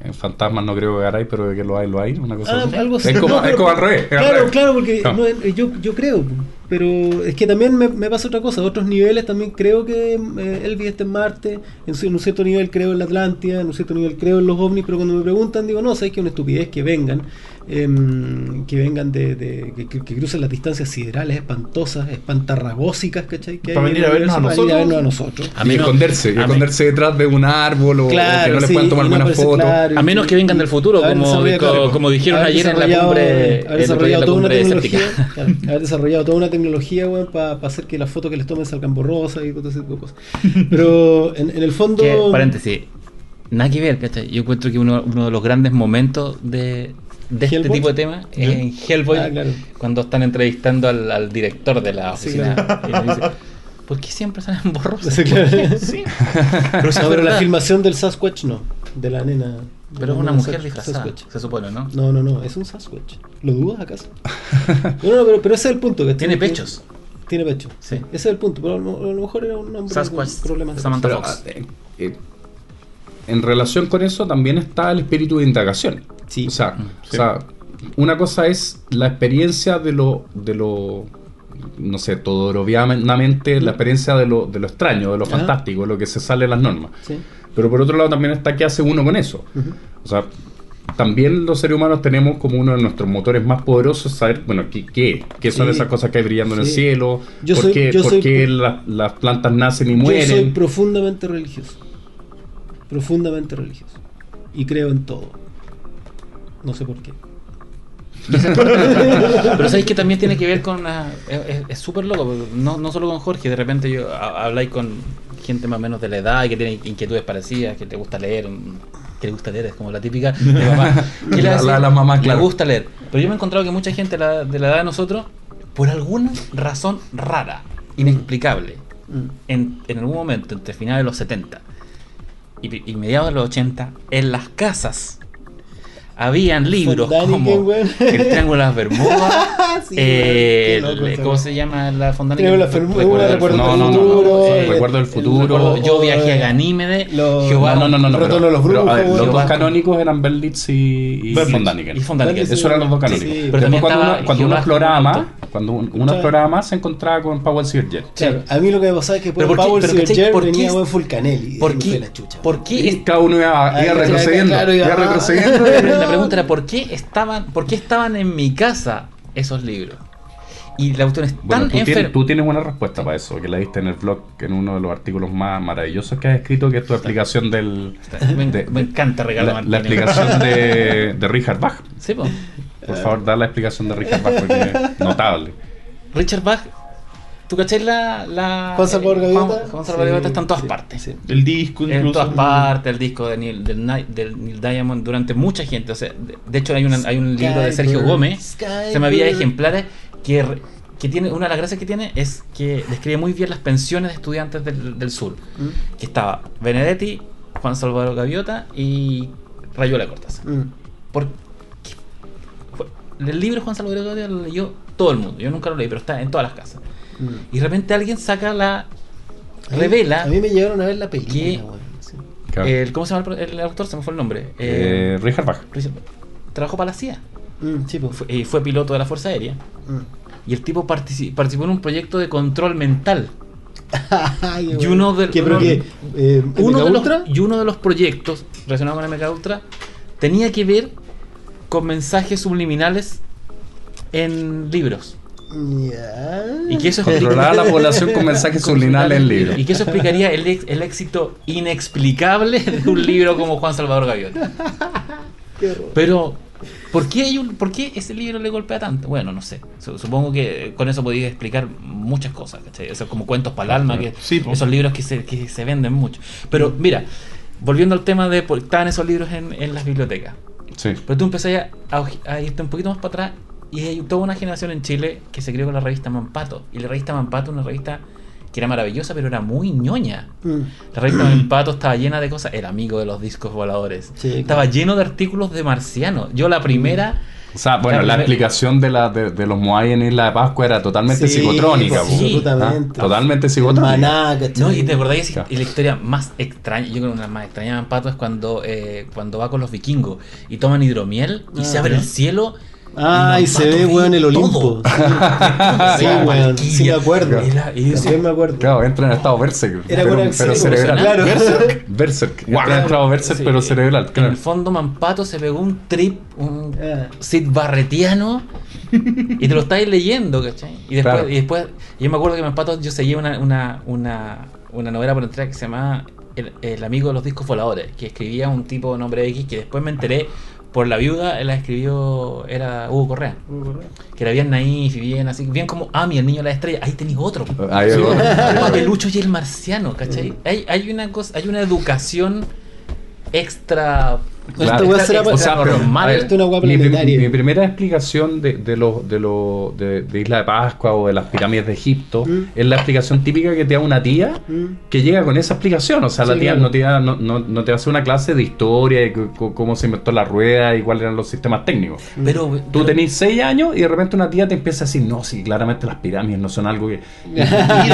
en fantasmas no creo que hay, pero de que lo hay, lo hay. Una cosa Ah, así. algo así. Es como, No, pero- es como al revés. al Claro, revés. claro, porque No. no, yo, yo creo, pero es que también me, pasa otra cosa. Otros niveles también creo que eh, Elvis está en Marte. En, en un cierto nivel creo en la Atlántida. En un cierto nivel creo en los ovnis. Pero cuando me preguntan, digo, no, sabes que es una estupidez que vengan. Em, que vengan de. de- que, crucen las distancias siderales espantosas, espantarragósicas, ¿cachai? Que Para venir a vernos a universo, para venir nosotros. a nosotros. A y menos- esconderse, y a me- esconderse detrás de un árbol o, o que no les sí, puedan tomar no buenas fotos. A menos que vengan del futuro, como- como- dijeron ayer en la cumbre- haber desarrollado la toda una tecnología, claro, haber desarrollado toda una tecnología, para hacer que las fotos que les tomen salgan borrosas y todo ese tipo de cosas. Pero en, en el fondo. Paréntesis, nada que ver, ¿cachai? Yo encuentro que uno, uno de los grandes momentos de, de este ¿Hellboy? tipo de temas en Hellboy, Ah, claro. cuando están entrevistando al, al director de la Sí, oficina. claro. y le dice, ¿por qué siempre salen borrosos? Sí, claro. Sí. Pero, No, pero la filmación del Sasquatch no, de la nena. de Pero es una mujer disfrazada, se supone, ¿no? No, no, no, es un Sasquatch. ¿Lo dudas acaso? No, no, pero, pero ese es el punto. que Tiene pechos. Tiene pecho. Sí. Ese es el punto. Pero a lo, a lo mejor era un hombre Sasquatch, con problemas de Samantha Pero, Fox. eh, eh, en relación con eso también está el espíritu de indagación. Sí. O sea, Mm, o sea, una cosa es la experiencia de lo, de lo no sé, todorovianamente, la experiencia de lo, de lo extraño, de lo Ah. fantástico, de lo que se sale de las normas. Sí. Pero por otro lado también está qué hace uno con eso. O sea, también los seres humanos tenemos como uno de nuestros motores más poderosos saber, bueno, ¿qué, qué, qué son Sí. esas cosas que hay brillando en el cielo? Yo ¿Por soy- qué, por soy- qué las, las plantas nacen y Yo soy mueren? profundamente religioso. Profundamente religioso. y creo en todo. No sé por qué. Pero sabéis que también tiene que ver con una. Es súper loco, no, no solo con Jorge, de repente yo ha- habláis con gente más o menos de la edad y que tiene inquietudes parecidas, que te gusta leer, mm, que le gusta leer, es como la típica de mamá. ¿Qué le La- la- la mamá, Le claro. gusta leer. Pero yo me he encontrado que mucha gente de la, de la edad de nosotros, por alguna razón rara, inexplicable, Mm. en, en algún momento, entre finales de los 70 y, y mediados de los 80, en las casas habían libros como. El Triángulo de las Bermudas, Sí, eh, loco el- ¿cómo se llama la Fondaniken? Triángulo de las Bermudas, Recuerdo del Recuerdo no, del no, no, futuro. eh, Recuerdo del el- futuro. recuerdo- yo viajé a Ganímede, los- Jehová, No, no, no, no. Pero- los pero, brujos, a ver, los dos canónicos eran Berlitz y, y Daniken. Y eran los dos canónicos. Sí, pero también cuando estaba uno, cuando uno exploraba más, cuando un- uno exploraba más, se encontraba con Powell Sirjet. Claro, a mí lo que me pasaba es que Pero por ¿por qué- Power pero, ¿cachai? Sirger ¿por qué venía buen Fulcanelli. ¿Por qué? la chucha. ¿Por qué? Cada uno iba, retrocediendo. iba- retrocediendo. La pregunta era ¿por qué estaban, por qué estaban en mi casa esos libros? Y la cuestión es tan Bueno, tú, tienes, tú tienes una respuesta para eso, que la diste en el blog, en uno de los artículos más maravillosos que has escrito, que es tu explicación del... Me, de- me encanta Ricardo La, explicación de, de Richard Bach. Sí, po. Por favor, da la explicación de Richard Bach, porque es notable. Richard Bach, ¿tú cachai la. la Juan Salvador eh, Gaviota? Juan, Juan Salvador Sí, Gaviota está en todas sí, partes. sí. El disco En todas partes, el disco de Neil, del, Neil Diamond durante mucha gente. O sea, de, de hecho, hay, una- hay un libro de Sergio Gómez, se me había ejemplares, que, re- que tiene una de las gracias que tiene es que describe muy bien las pensiones de estudiantes del, del sur. Mm, Que estaba Benedetti, Juan Salvador Gaviota y Rayuela Cortázar. mm. ¿Por qué? Fue- El libro de Juan Salvador Gaviota lo leyó todo el mundo. Yo nunca lo leí, pero está en todas las casas. Mm. Y de repente alguien saca la. A mí- revela. A mí me llegaron a ver la película, que- weón, sí. Claro. el- ¿Cómo se llama el, pro- el autor? Se me fue el nombre. Eh, Eh, Richard Bach. Richard- trabajó para la CIA. Mm, sí, pues. Fue, y fue piloto de la Fuerza Aérea. Mm. Y el tipo partici- participó en un proyecto de control mental. Ay, Y uno del- ¿Qué, pero uno- qué? Eh, Uno de, los, uno de los proyectos relacionados con MK Ultra tenía que ver con mensajes subliminales en libros. Y que eso Controlar a la población con mensajes subliminales en libros. Y que eso explicaría el, ex- el éxito inexplicable de un libro como Juan Salvador Gaviota. Pero, ¿por qué, hay un- ¿por qué ese libro le golpea tanto? Bueno, no sé. Su- Supongo que con eso podía explicar muchas cosas. ¿cachai? Eso es como cuentos para el alma, que Sí, esos libros que se, que se venden mucho. Pero mira, volviendo al tema de por qué estaban esos libros en, en las bibliotecas. Sí. Pero tú empezás a, a, a irte un poquito más para atrás y hay toda una generación en Chile que se crió con la revista Mampato. Y la revista Mampato, una revista que era maravillosa, pero era muy ñoña. Mm. La revista Mampato estaba llena de cosas. Era amigo de los discos voladores. Sí, estaba claro. lleno de artículos de marciano. Yo la primera. O sea, bueno, La la, explicación de, la, de, de los Moai en Isla de Pascua era totalmente Sí, psicotrónica. pues. Ah, Totalmente psicotrónica. Maná. No, y te acordáis, Claro. y la historia más extraña, yo creo que una más extraña de Mampato es cuando, eh, cuando va con los vikingos y toman hidromiel y Ah, se abre ¿ya? el cielo. Ah, y se ve, weón, el Olimpo. Sí, weón, sí me acuerdo. Y También me acuerdo. Claro, entra en estado Berserk. Era pero, pero acceso cerebral. Claro. Berserk. Berserk. Entra en estado Berserk, Sí, pero cerebral. En el fondo, Mampato se pegó un trip, un Ah. Sid Barretiano, y te lo estáis leyendo, ¿cachai? Y después, Claro. y después yo me acuerdo que Mampato, yo seguía una, una, una, una novela por entrar que se llamaba el, El amigo de los discos voladores, que escribía un tipo de nombre X, que después me enteré por la viuda, él la escribió, era Hugo Correa, que era bien naif y bien así, bien como Ami, el niño de la estrella, ahí tenéis otro. Ahí otro. Papelucho y el marciano, ¿cachai? Hay, hay una cosa, hay una educación extra. Claro. será O sea, pero, ver, una mi, primera explicación de, de los de, los de, de Isla de Pascua o de las pirámides de Egipto Mm. es la explicación típica que te da una tía Mm. que llega con esa explicación. O sea, la Sí, tía claro. no, te da, no, no, no te hace una clase de historia y cómo se inventó la rueda y cuáles eran los sistemas técnicos. Pero, Tú pero- tenés 6 años y de repente una tía te empieza a decir, no, sí, claramente las pirámides no son algo que... Mira,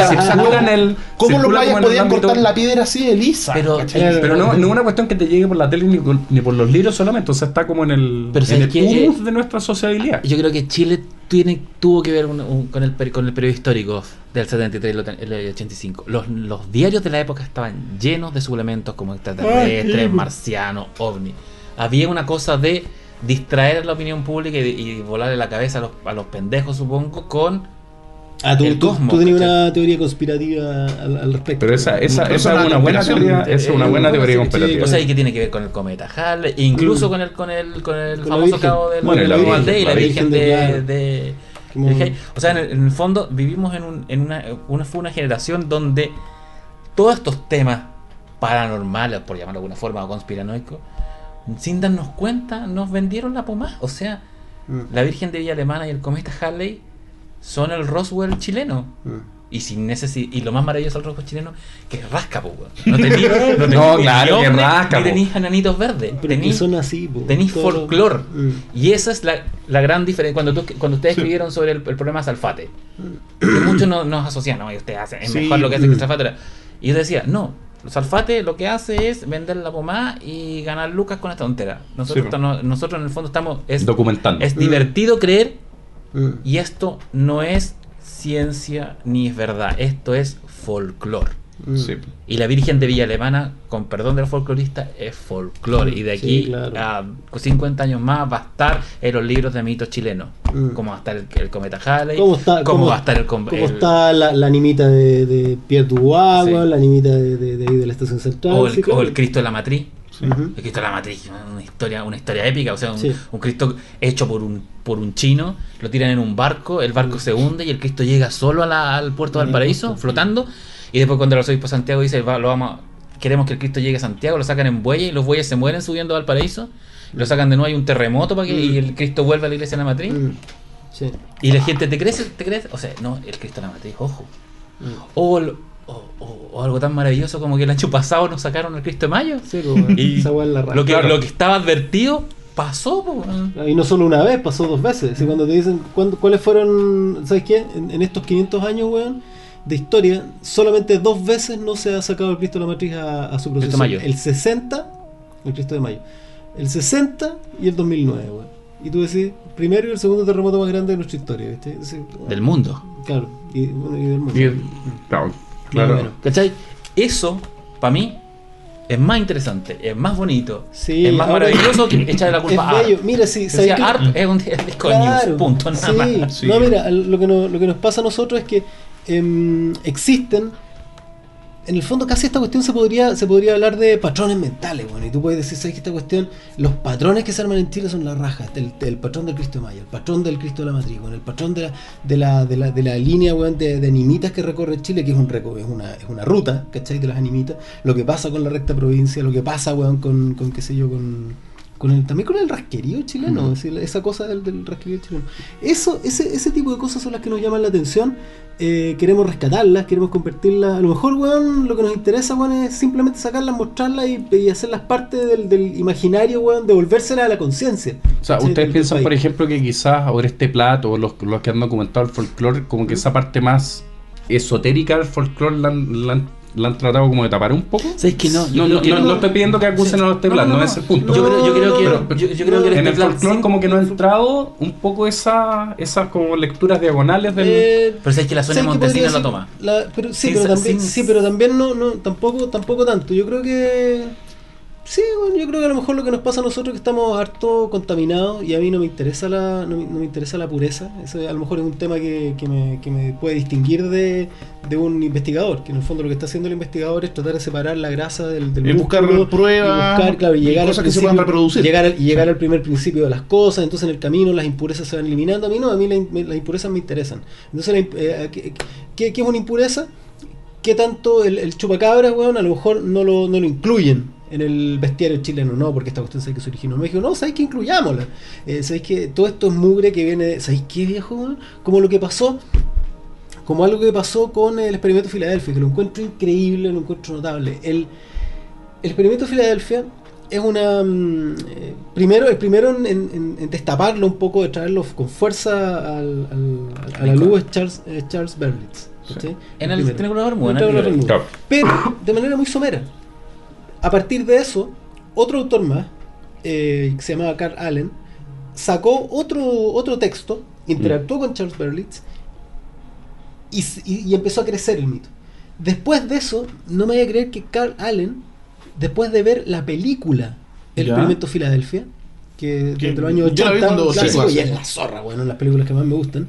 circula o sea, ¿cómo- en el- ¿Cómo los mayas podían cortar la piedra así de lisa? Pero-. Pero no, no es una cuestión que te llegue por la tele ni, ni por los libros solamente, o sea, está como en el, Pero en ¿sabes el qué? humus de nuestra sociabilidad. Yo creo que Chile tiene, tuvo que ver un- un- con, el, con el periodo histórico del 73 y el 85. Los, los diarios de la época estaban llenos de suplementos como extraterrestres, marcianos, ovni. Había una cosa de distraer a la opinión pública y, y volarle la cabeza a los, a los pendejos, supongo, con Ah, tú, el tú- cosmos. tú tenías una teoría conspirativa al, al respecto. Pero esa, esa, esa es una buena inspiración. teoría, es una Eh, buena eh, teoría conspirativa. O sea, y que tiene que ver con el cometa Halley, e incluso Mm. con el con el con el Con la famoso Virgen. cabo del Bueno, la la la Virgen de, de-. O sea, en el, en el fondo vivimos en, un, en una, una fue una generación donde todos estos temas paranormales, por llamarlo de alguna forma, o conspiranoicos, sin darnos cuenta, nos vendieron la pomada. O sea, Mm, la Virgen de Villa Alemana y el cometa Halley son el Roswell chileno. mm. Y sin necesi- y lo más maravilloso del Roswell chileno, que rasca, po, weón. No tenéis no No, claro, que rasca, po. tenéis ananitos verdes. Tenéis son así, po. tenéis folclore. Mm. Y esa es la, la gran diferencia. Cuando, tú- cuando ustedes escribieron sobre el, el problema de Salfate, que muchos no- nos asocian, no, y ustedes hacen, es Sí, mejor lo que hace mm. que Salfate. Y yo decía, no, Salfate lo que hace es vender la pomada y ganar lucas con esta tontera. Nosotros, Sí. nosotros en el fondo estamos. Es, Documentando. es Mm. divertido creer Mm. y esto no es ciencia ni es verdad, esto es folclore. Mm. Sí. Y la Virgen de Villa Alemana, con perdón del folclorista, es folclore. Y de aquí Sí, claro. a 50 años más va a estar en los libros de mitos chilenos. Mm. Como va a estar el, el cometa Halley, ¿Cómo está, cómo cómo- va a estar el, cómo está la, la animita de, de Pierre Sí. weón, la animita de, de, de de la estación central? o, el, sí, claro. o el Cristo de la Matriz. El Cristo de la Matriz, una historia, una historia épica, o sea, un, Sí. un Cristo hecho por un, por un chino, lo tiran en un barco, el barco se hunde y el Cristo llega solo a la- al puerto de Sí, Valparaíso, flotando, y después cuando el arzobispo de Santiago dice, "Va, lo vamos, queremos que el Cristo llegue a Santiago, lo sacan en bueyes y los bueyes se mueren subiendo a Valparaíso, y lo sacan de nuevo, hay un terremoto para que Mm. y el Cristo vuelva a la iglesia de la Matriz, Mm. Sí. y la gente, ¿te crees? ¿Te crees? O sea, no, el Cristo de la Matriz, ojo. Mm. O, el- o- o- o algo tan maravilloso como que el año pasado nos sacaron al Cristo de Mayo. Sí, po, weón. Y Esa weá es la raja. Lo que, Claro. lo que estaba advertido pasó, po, weón. Y no solo una vez, pasó dos veces. Y cuando te dicen cuándo- cuáles fueron, ¿sabes qué? En, en estos 500 años, weón, de historia, solamente dos veces no se ha sacado el Cristo de la Matriz a, a su. Mayo. El 60, el Cristo de Mayo. El 60 y el 2009, weón. Y tú decís, primero y el segundo terremoto más grande de nuestra historia, ¿viste? Del mundo. Claro, y, bueno, y del mundo. Y- claro, claro. bueno. ¿Cachai? Eso, para mí, es más interesante, es más bonito, Sí, es más maravilloso que echarle la culpa a Art. Mira, ¿sabes qué? Art es un disco Claro, news, punto, nada sí. más. Sí. No, mira, lo que, nos, lo que nos pasa a nosotros es que em, existen. En el fondo, casi esta cuestión se podría, se podría hablar de patrones mentales, bueno, y tú puedes decir, ¿sabes que esta cuestión, los patrones que se arman en Chile son la raja, el, el patrón del Cristo de Mayo, el patrón del Cristo de la Matriz, bueno, el patrón de la, de la, de la, de la línea weón, de, de animitas que recorre Chile, que es un es una, es una ruta, ¿cachai? De las animitas, lo que pasa con la recta provincia, lo que pasa, weón, con, con qué sé yo, con, con el, también con el rasquerío chileno, es decir, esa cosa del, del rasquerío chileno. Eso, ese, ese tipo de cosas son las que nos llaman la atención. Eh, queremos rescatarlas, queremos convertirlas. A lo mejor, weón, lo que nos interesa, weón, es simplemente sacarlas, mostrarlas y, y hacerlas parte del, del imaginario, weón, devolvérselas a la conciencia. O sea, ustedes del- del piensan, por ejemplo, que quizás ahora este plato, o los, los que han documentado el folclore, como que esa parte más esotérica del folclore la, la han- la han tratado como de tapar un poco. ¿Sabes que no? No, no, que no, no estoy pidiendo que acusen Sí. a este No, plan, no, no, no. es el punto. Yo creo, yo creo que, Pero- pero- yo, yo creo que en este el folclore sí- como que no ha entrado un poco esa, esas como lecturas diagonales del... Eh, Pero sabes que la Sonia ¿sabes qué Montesino podría lo decir? toma. La- pero, sí, pero también, sí, pero también no, no, tampoco, tampoco tanto. Yo creo que sí, bueno, yo creo que a lo mejor lo que nos pasa a nosotros es que estamos harto contaminados y a mí no me interesa la, no, me- no me interesa la pureza. Eso a lo mejor es un tema que, que me, que me puede distinguir de, de un investigador, que en el fondo lo que está haciendo el investigador es tratar de separar la grasa del, del Y buscar músculo, pruebas y buscar, claro, y llegar al cosas que se puedan reproducir. Llegar al, y llegar al primer principio de las cosas, entonces en el camino las impurezas se van eliminando. A mí no, a mí la- me- las impurezas me interesan. Entonces, la imp- eh, ¿qué, qué- qué es una impureza? ¿Qué tanto el, el chupacabra, weón, a lo mejor no lo, no lo incluyen en el bestiario chileno? No, porque esta cuestión sabe que se originó en México. No, sabéis que incluyámosla. Eh, sabéis que todo esto es mugre que viene de. ¿Sabéis qué, viejo? Como lo que pasó. Como algo que pasó con el experimento Filadelfia, que lo encuentro increíble, lo encuentro notable. El, el experimento Filadelfia es una. mm, eh, primero, el primero en, en- en destaparlo un poco, de traerlo con fuerza al, al- a la luz es Charles, es Charles Berlitz. de las Bermudas, En el el Triángulo de. Pero de manera muy somera. A partir de eso, otro autor más, eh, que se llamaba Carl Allen, sacó otro, otro texto, interactuó con Charles Berlitz y, y- y empezó a crecer el mito. Después de eso, no me voy a creer que Carl Allen, después de ver la película El experimento Filadelfia, que Que desde los años yo la vi 80, cuando un clásico, chico, y es la zorra, bueno, las películas que más me gustan,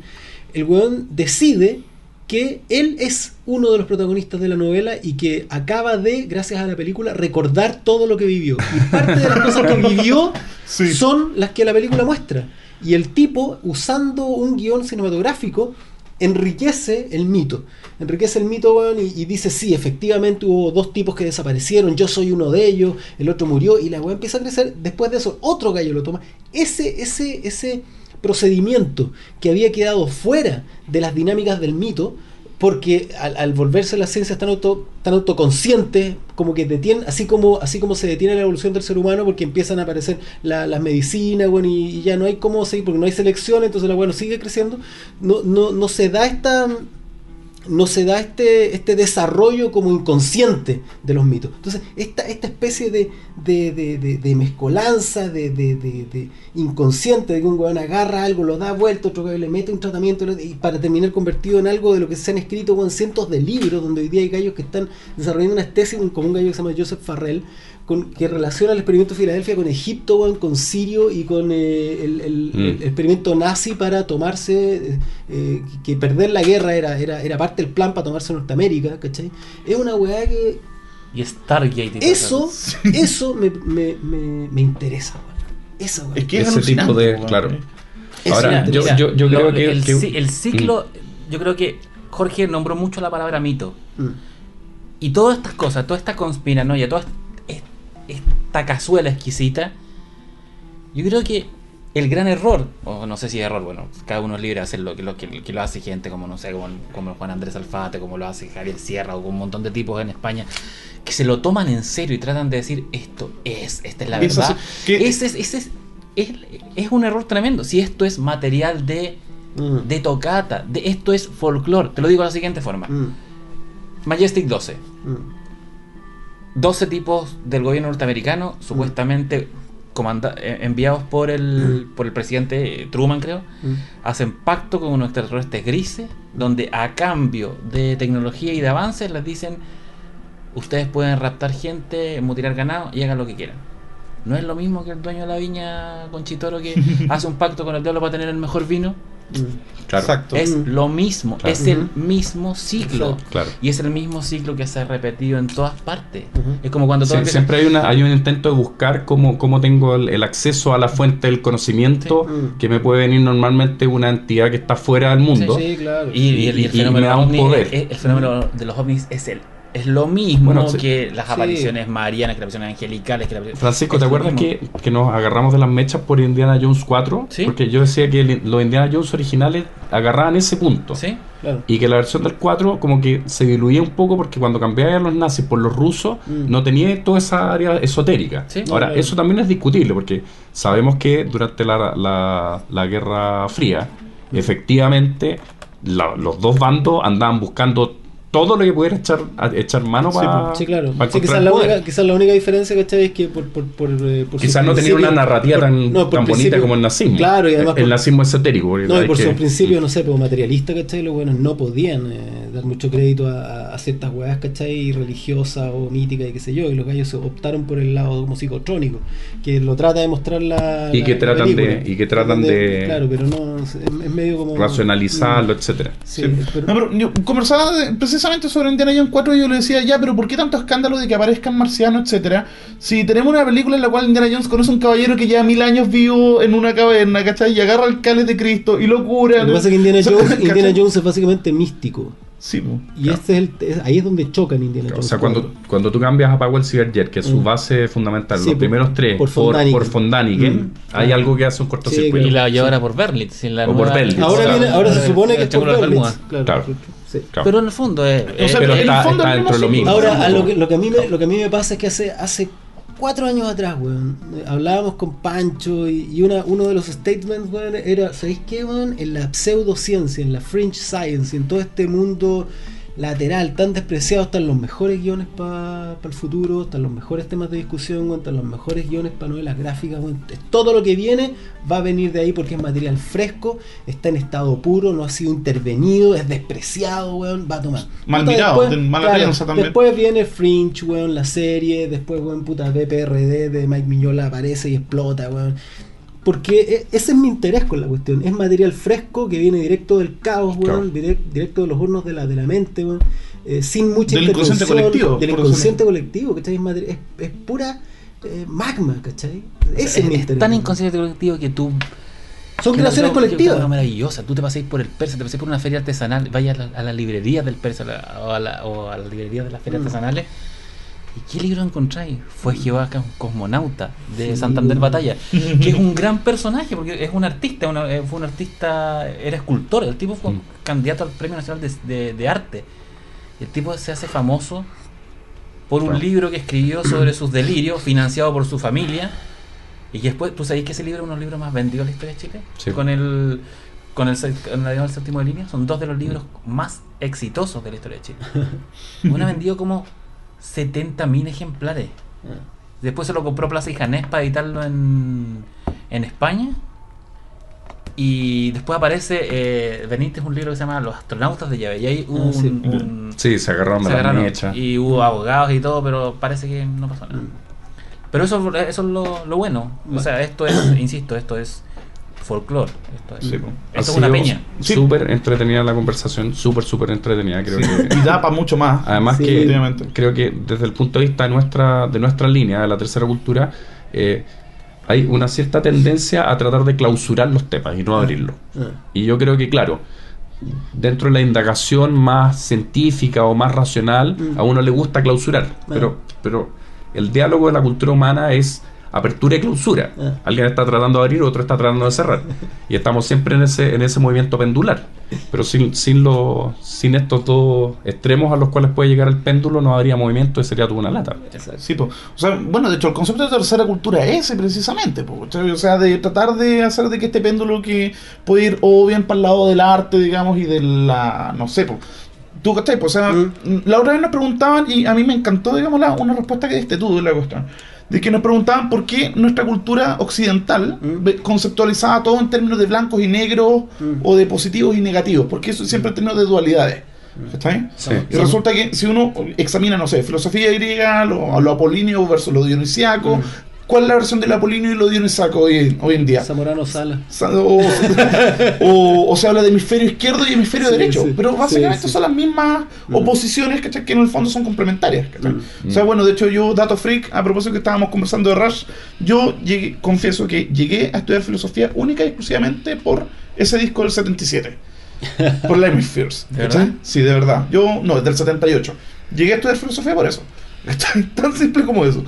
el weón decide que él es uno de los protagonistas de la novela y que acaba de, gracias a la película, recordar todo lo que vivió. Y parte de las cosas que vivió Sí. son las que la película muestra. Y el tipo, usando un guion cinematográfico, enriquece el mito. Enriquece el mito, weón, y, y dice, sí, efectivamente hubo dos tipos que desaparecieron, yo soy uno de ellos, el otro murió, y la weá empieza a crecer. Después de eso, otro gallo lo toma. Ese, ese, ese procedimiento que había quedado fuera de las dinámicas del mito, porque al, volverse las ciencias tan, auto, tan autoconscientes, como que detienen, así como, así como se detiene la evolución del ser humano, porque empiezan a aparecer la- las medicinas, bueno, y, y ya no hay cómo seguir, porque no hay selección, entonces la bueno sigue creciendo, no, no, no se da esta no se da este, este desarrollo como inconsciente de los mitos. Entonces, esta, esta especie de, de, de, de- mezcolanza, de, de, inconsciente, de que un weón agarra algo, lo da vuelta, otro le mete un tratamiento, y para terminar convertido en algo de lo que se han escrito weón, cientos de libros, donde hoy día hay gallos que están desarrollando una tesis, como un gallo que se llama Joseph Farrell, con, que relaciona el experimento de Filadelfia con Egipto, weón, con Sirio y con eh, el, el- Mm. el experimento nazi para tomarse, eh, eh, que perder la guerra era, era, era parte del plan para tomarse Norteamérica, ¿cachai? Es una weá que Y Stargate y eso, eso me, me, me, me interesa, weón. Esa weá. Es que es Ese tipo de- weón. claro. Eso Ahora, yo- yo- yo Lo- creo que- el, que- ci- el ciclo, yo creo que Jorge nombró mucho la palabra mito. Mm. Y todas estas cosas, toda esta conspiranoia, toda est- esta cazuela exquisita, yo creo que el gran error, o no sé si error, bueno, cada uno es libre de hacer lo que, lo que, que lo hace gente como, no sé, como, como Juan Andrés Alfate, como lo hace Javier Sierra o un montón de tipos en España, que se lo toman en serio y tratan de decir, esto es, esta es la verdad. Ese es, ese es, es, es un error tremendo. Si esto es material de, Mm. de tocata, de, esto es folclore, te lo digo de la siguiente forma. Mm. Majestic 12. Mm. 12 tipos del gobierno norteamericano, supuestamente comanda- eh, enviados por el, por el presidente Truman, creo, Mm. hacen pacto con unos extraterrestres grises, donde a cambio de tecnología y de avances les dicen, ustedes pueden raptar gente, mutilar ganado y hagan lo que quieran. No es lo mismo que el dueño de la viña Conchitoro que hace un pacto con el diablo para tener el mejor vino. Claro. Exacto. Es Mm. lo mismo, Claro. es el mismo ciclo. Claro. Y es el mismo ciclo que se ha repetido en todas partes. Es como cuando empieza- siempre hay, una, hay un intento de buscar cómo, cómo tengo el, el acceso a la fuente del conocimiento Sí. Mm. que me puede venir normalmente una entidad que está fuera del mundo. Sí, claro. Y, y el, y el Y- y fenómeno me da un ovni- poder. el fenómeno de los ovnis es el es lo mismo Bueno, sí. que las Sí. apariciones marianas, que las apariciones angelicales. Que la- Francisco, es ¿te acuerdas que, que nos agarramos de las mechas por Indiana Jones 4? Sí. Porque yo decía que el- los Indiana Jones originales agarraban ese punto. ¿Sí? Claro. Y que la versión del 4 como que se diluía un poco porque cuando cambiaba a los nazis por los rusos Mm. no tenía toda esa área esotérica. Sí. Ahora, eso también es discutible porque sabemos que durante la, la- la Guerra Fría, efectivamente, la- los dos bandos andaban buscando todo lo que pudiera echar, a- echar mano Sí, para Sí, claro. para Sí, quizás, la única, quizás la única diferencia, ¿cachai? Es que por, por, por, eh, por Quizás no tenía una narrativa por- tan, no, tan bonita como el nazismo. Claro, y además el por- nazismo esotérico. porque No, y por que- sus principios, no sé, pues materialista, ¿cachai? Los buenos no podían eh, dar mucho crédito a, a ciertas weas, ¿cachai? Religiosas o míticas y qué sé yo. Y los gallos optaron por el lado como psicotrónico, que lo trata de mostrar la. Y la- que la tratan de- y que tratan de- Claro, pero no. Es, es medio como. racionalizarlo, etcétera. Sí, Sí. pero- No, pero yo conversaba de- precisamente sobre Indiana Jones 4 y yo le decía, ya, pero ¿por qué tanto escándalo de que aparezcan marcianos, etcétera? Si tenemos una película en la cual Indiana Jones conoce a un caballero que lleva mil años vivo en una caverna, ¿cachai? Y agarra el cáliz de Cristo y lo cura. Lo que pasa es que Indiana Jones. Indiana Jones es básicamente místico. Sí, po. Y este es el, es- ahí es donde chocan Indiana O Jones. sea, cuando, 4. cuando tú cambias a Powell Cyberjet, que es su Mm. base fundamental, Sí, los por- primeros tres, por por, por Mm. hay algo que hace un cortocircuito. Sí, Y la lleva ahora por Berlitz. la O por Berlitz. Ahora, Claro. viene, ahora se supone que es por Berlitz. Claro. Sí. Claro. Pero en el fondo es. O es- sea, pero en el está- fondo está es dentro de lo mismo. Ahora, a lo, que, lo, que a mí me, lo que a mí me pasa es que hace, hace cuatro años atrás, weón, hablábamos con Pancho y, y una, uno de los statements, weón, era, ¿sabéis qué, weón? En la pseudociencia, en la fringe science, en todo este mundo lateral tan despreciado están los mejores guiones para el futuro, están los mejores temas de discusión, están los mejores guiones para novelas gráficas, todo lo que viene va a venir de ahí porque es material fresco, está en estado puro, no ha sido intervenido, es despreciado, weón, va a tomar. Mal Puta, mirado, después- de mala claro, también. Después viene Fringe, weón, la serie, después, weón, puta, BPRD de Mike Miñola aparece y explota, weón. Porque e- ese es mi interés con la cuestión. Es material fresco que viene directo del caos, weón, direct- directo de los hornos de la, de la mente, weón, eh, sin mucha Del inconsciente intervención, colectivo, Del inconsciente colectivo, ¿cachai? Es, es, es pura eh, magma, ¿cachai? Ese es, mi es, interés. tan inconsciente colectivo que tú Son que creaciones una- colectivas. una maravillosa. Tú te paséis por el persa, te paséis por una feria artesanal, vayas a la, a la librería del persa la- o, a la, o a la librería de las ferias Mm. artesanales. ¿Y qué libro encontráis? Fue Jehová Ca- Cosmonauta de Sí. Santander Batalla, que es un gran personaje porque es un artista, una- eh, fue un artista, era escultor. El tipo fue Mm. candidato al Premio Nacional de, de- de Arte. El tipo se hace famoso por un libro que escribió sobre sus delirios, financiado por su familia. Y después, ¿tú sabéis que ese libro es uno de los libros más vendidos de la historia de Chile? Sí. Con el con el, con el séptimo de línea, son dos de los libros más exitosos de la historia de Chile. Uno ha vendido como 70.000 ejemplares. Después se lo compró Plaza y Janés para editarlo en, en España. Y después aparece eh, Benítez, un libro que se llama Los astronautas de llave. Y ahí hubo Ah, sí. un, un- Sí, se agarraron se de la mecha. Y hubo abogados y todo, pero parece que no pasó nada. Mm. Pero eso, eso es lo, lo bueno. O sea, esto es, insisto, esto es folclore. Esto es, Sí, po. esto Ha es una peña. Sí. Súper entretenida la conversación, súper, súper entretenida, creo que. Y da para mucho más. Además Sí. que creo que desde el punto de vista de nuestra, de nuestra línea, de la tercera cultura, eh, hay una cierta tendencia a tratar de clausurar los temas y no abrirlos. Ah. Y yo creo que, claro, dentro de la indagación más científica o más racional, Mm. a uno le gusta clausurar. Pero, pero el diálogo de la cultura humana es apertura y clausura. Ah. Alguien está tratando de abrir, otro está tratando de cerrar. Y estamos siempre en ese, en ese movimiento pendular. Pero sin, sin, lo- sin estos dos extremos a los cuales puede llegar el péndulo, no habría movimiento y sería toda una lata. Exacto. Sí, po. o sea, bueno, de hecho, el concepto de tercera cultura es ese precisamente, po, o sea, de tratar de hacer de que este péndulo que puede ir o bien para el lado del arte, digamos, y de la, no sé, po. tú, ¿cachai? Po, o sea, Mm. la otra vez nos preguntaban, y a mí me encantó, digamos, la, una respuesta que diste tú de la cuestión, de que nos preguntaban por qué nuestra cultura occidental Mm. conceptualizaba todo en términos de blancos y negros, Mm. o de positivos y negativos, porque eso siempre en términos de dualidades, ¿cachai? Sí. Y resulta que si uno examina, no sé, filosofía griega, lo, lo apolíneo versus lo dionisiaco, Mm. ¿Cuál es la versión del apolíneo y lo dionisiaco hoy, hoy en día? Zamorano Sala. Sa- O, o- o se habla de hemisferio izquierdo y hemisferio Sí, derecho, sí. pero básicamente Sí, son las mismas Mm. oposiciones ¿cachai? que en el fondo son complementarias. ¿cachai? Mm. O sea, bueno, de hecho yo, dato freak, a propósito que estábamos conversando de Rush, yo llegué, confieso que llegué a estudiar filosofía única y exclusivamente por ese disco del 77. Por la Hemispheres. ¿De ¿cachai? verdad? Sí, de verdad. Yo, no, es del 78. Llegué a estudiar filosofía por eso. ¿cachai? Tan simple como eso.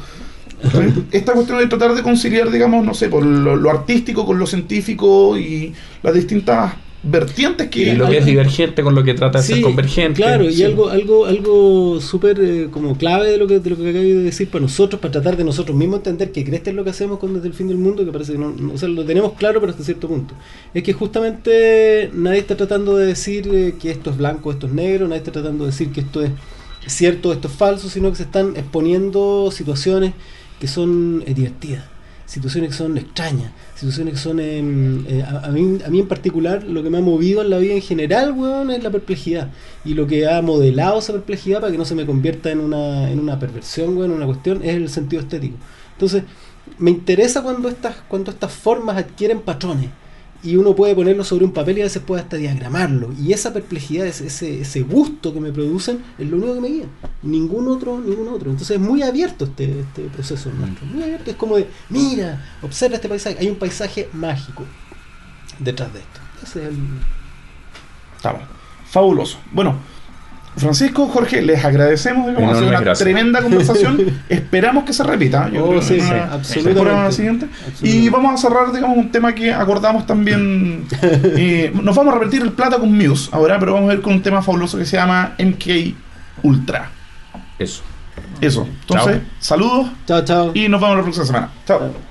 Esta cuestión de tratar de conciliar, digamos, no sé, por lo, lo artístico con lo científico y las distintas vertientes que... Y lo que es divergente con lo que trata de ser convergente. Claro, y Sí. algo, algo, algo súper eh, como clave de lo que de lo que acabo de decir para nosotros, para tratar de nosotros mismos entender que crees que es lo que hacemos con desde el fin del mundo, que parece que no, no- o sea, lo tenemos claro, pero hasta cierto punto. Es que justamente nadie está tratando de decir eh, que esto es blanco, esto es negro, nadie está tratando de decir que esto es cierto, esto es falso, sino que se están exponiendo situaciones que son eh, divertidas, situaciones que son extrañas, situaciones que son... em, eh, a, a mí, a mí en particular, lo que me ha movido en la vida en general, weón, es la perplejidad. Y lo que ha modelado esa perplejidad para que no se me convierta en una, en una perversión, weón, en una cuestión, es el sentido estético. Entonces, me interesa cuando estas, cuando estas formas adquieren patrones. Y uno puede ponerlo sobre un papel y a veces puede hasta diagramarlo. Y esa perplejidad, ese, ese, gusto que me producen, es lo único que me guía. Ningún otro, ningún otro. Entonces es muy abierto este, este proceso nuestro. Muy abierto. Es como de, mira, observa este paisaje. Hay un paisaje mágico detrás de esto. Ese es el... Estamos. Fabuloso. Bueno, Francisco, Jorge, les agradecemos. digamos, ha sido una gracias. tremenda conversación. Esperamos que se repita. Yo Oh, creo sí, que sí, absolutamente. siguiente. Y vamos a cerrar, digamos, un tema que acordamos también. eh, nos vamos a repetir el plata con Muse ahora, pero vamos a ir con un tema fabuloso que se llama MK Ultra. Eso. Eso. Entonces, Chao. saludos Chao, chao. y nos vemos la próxima semana. Chao.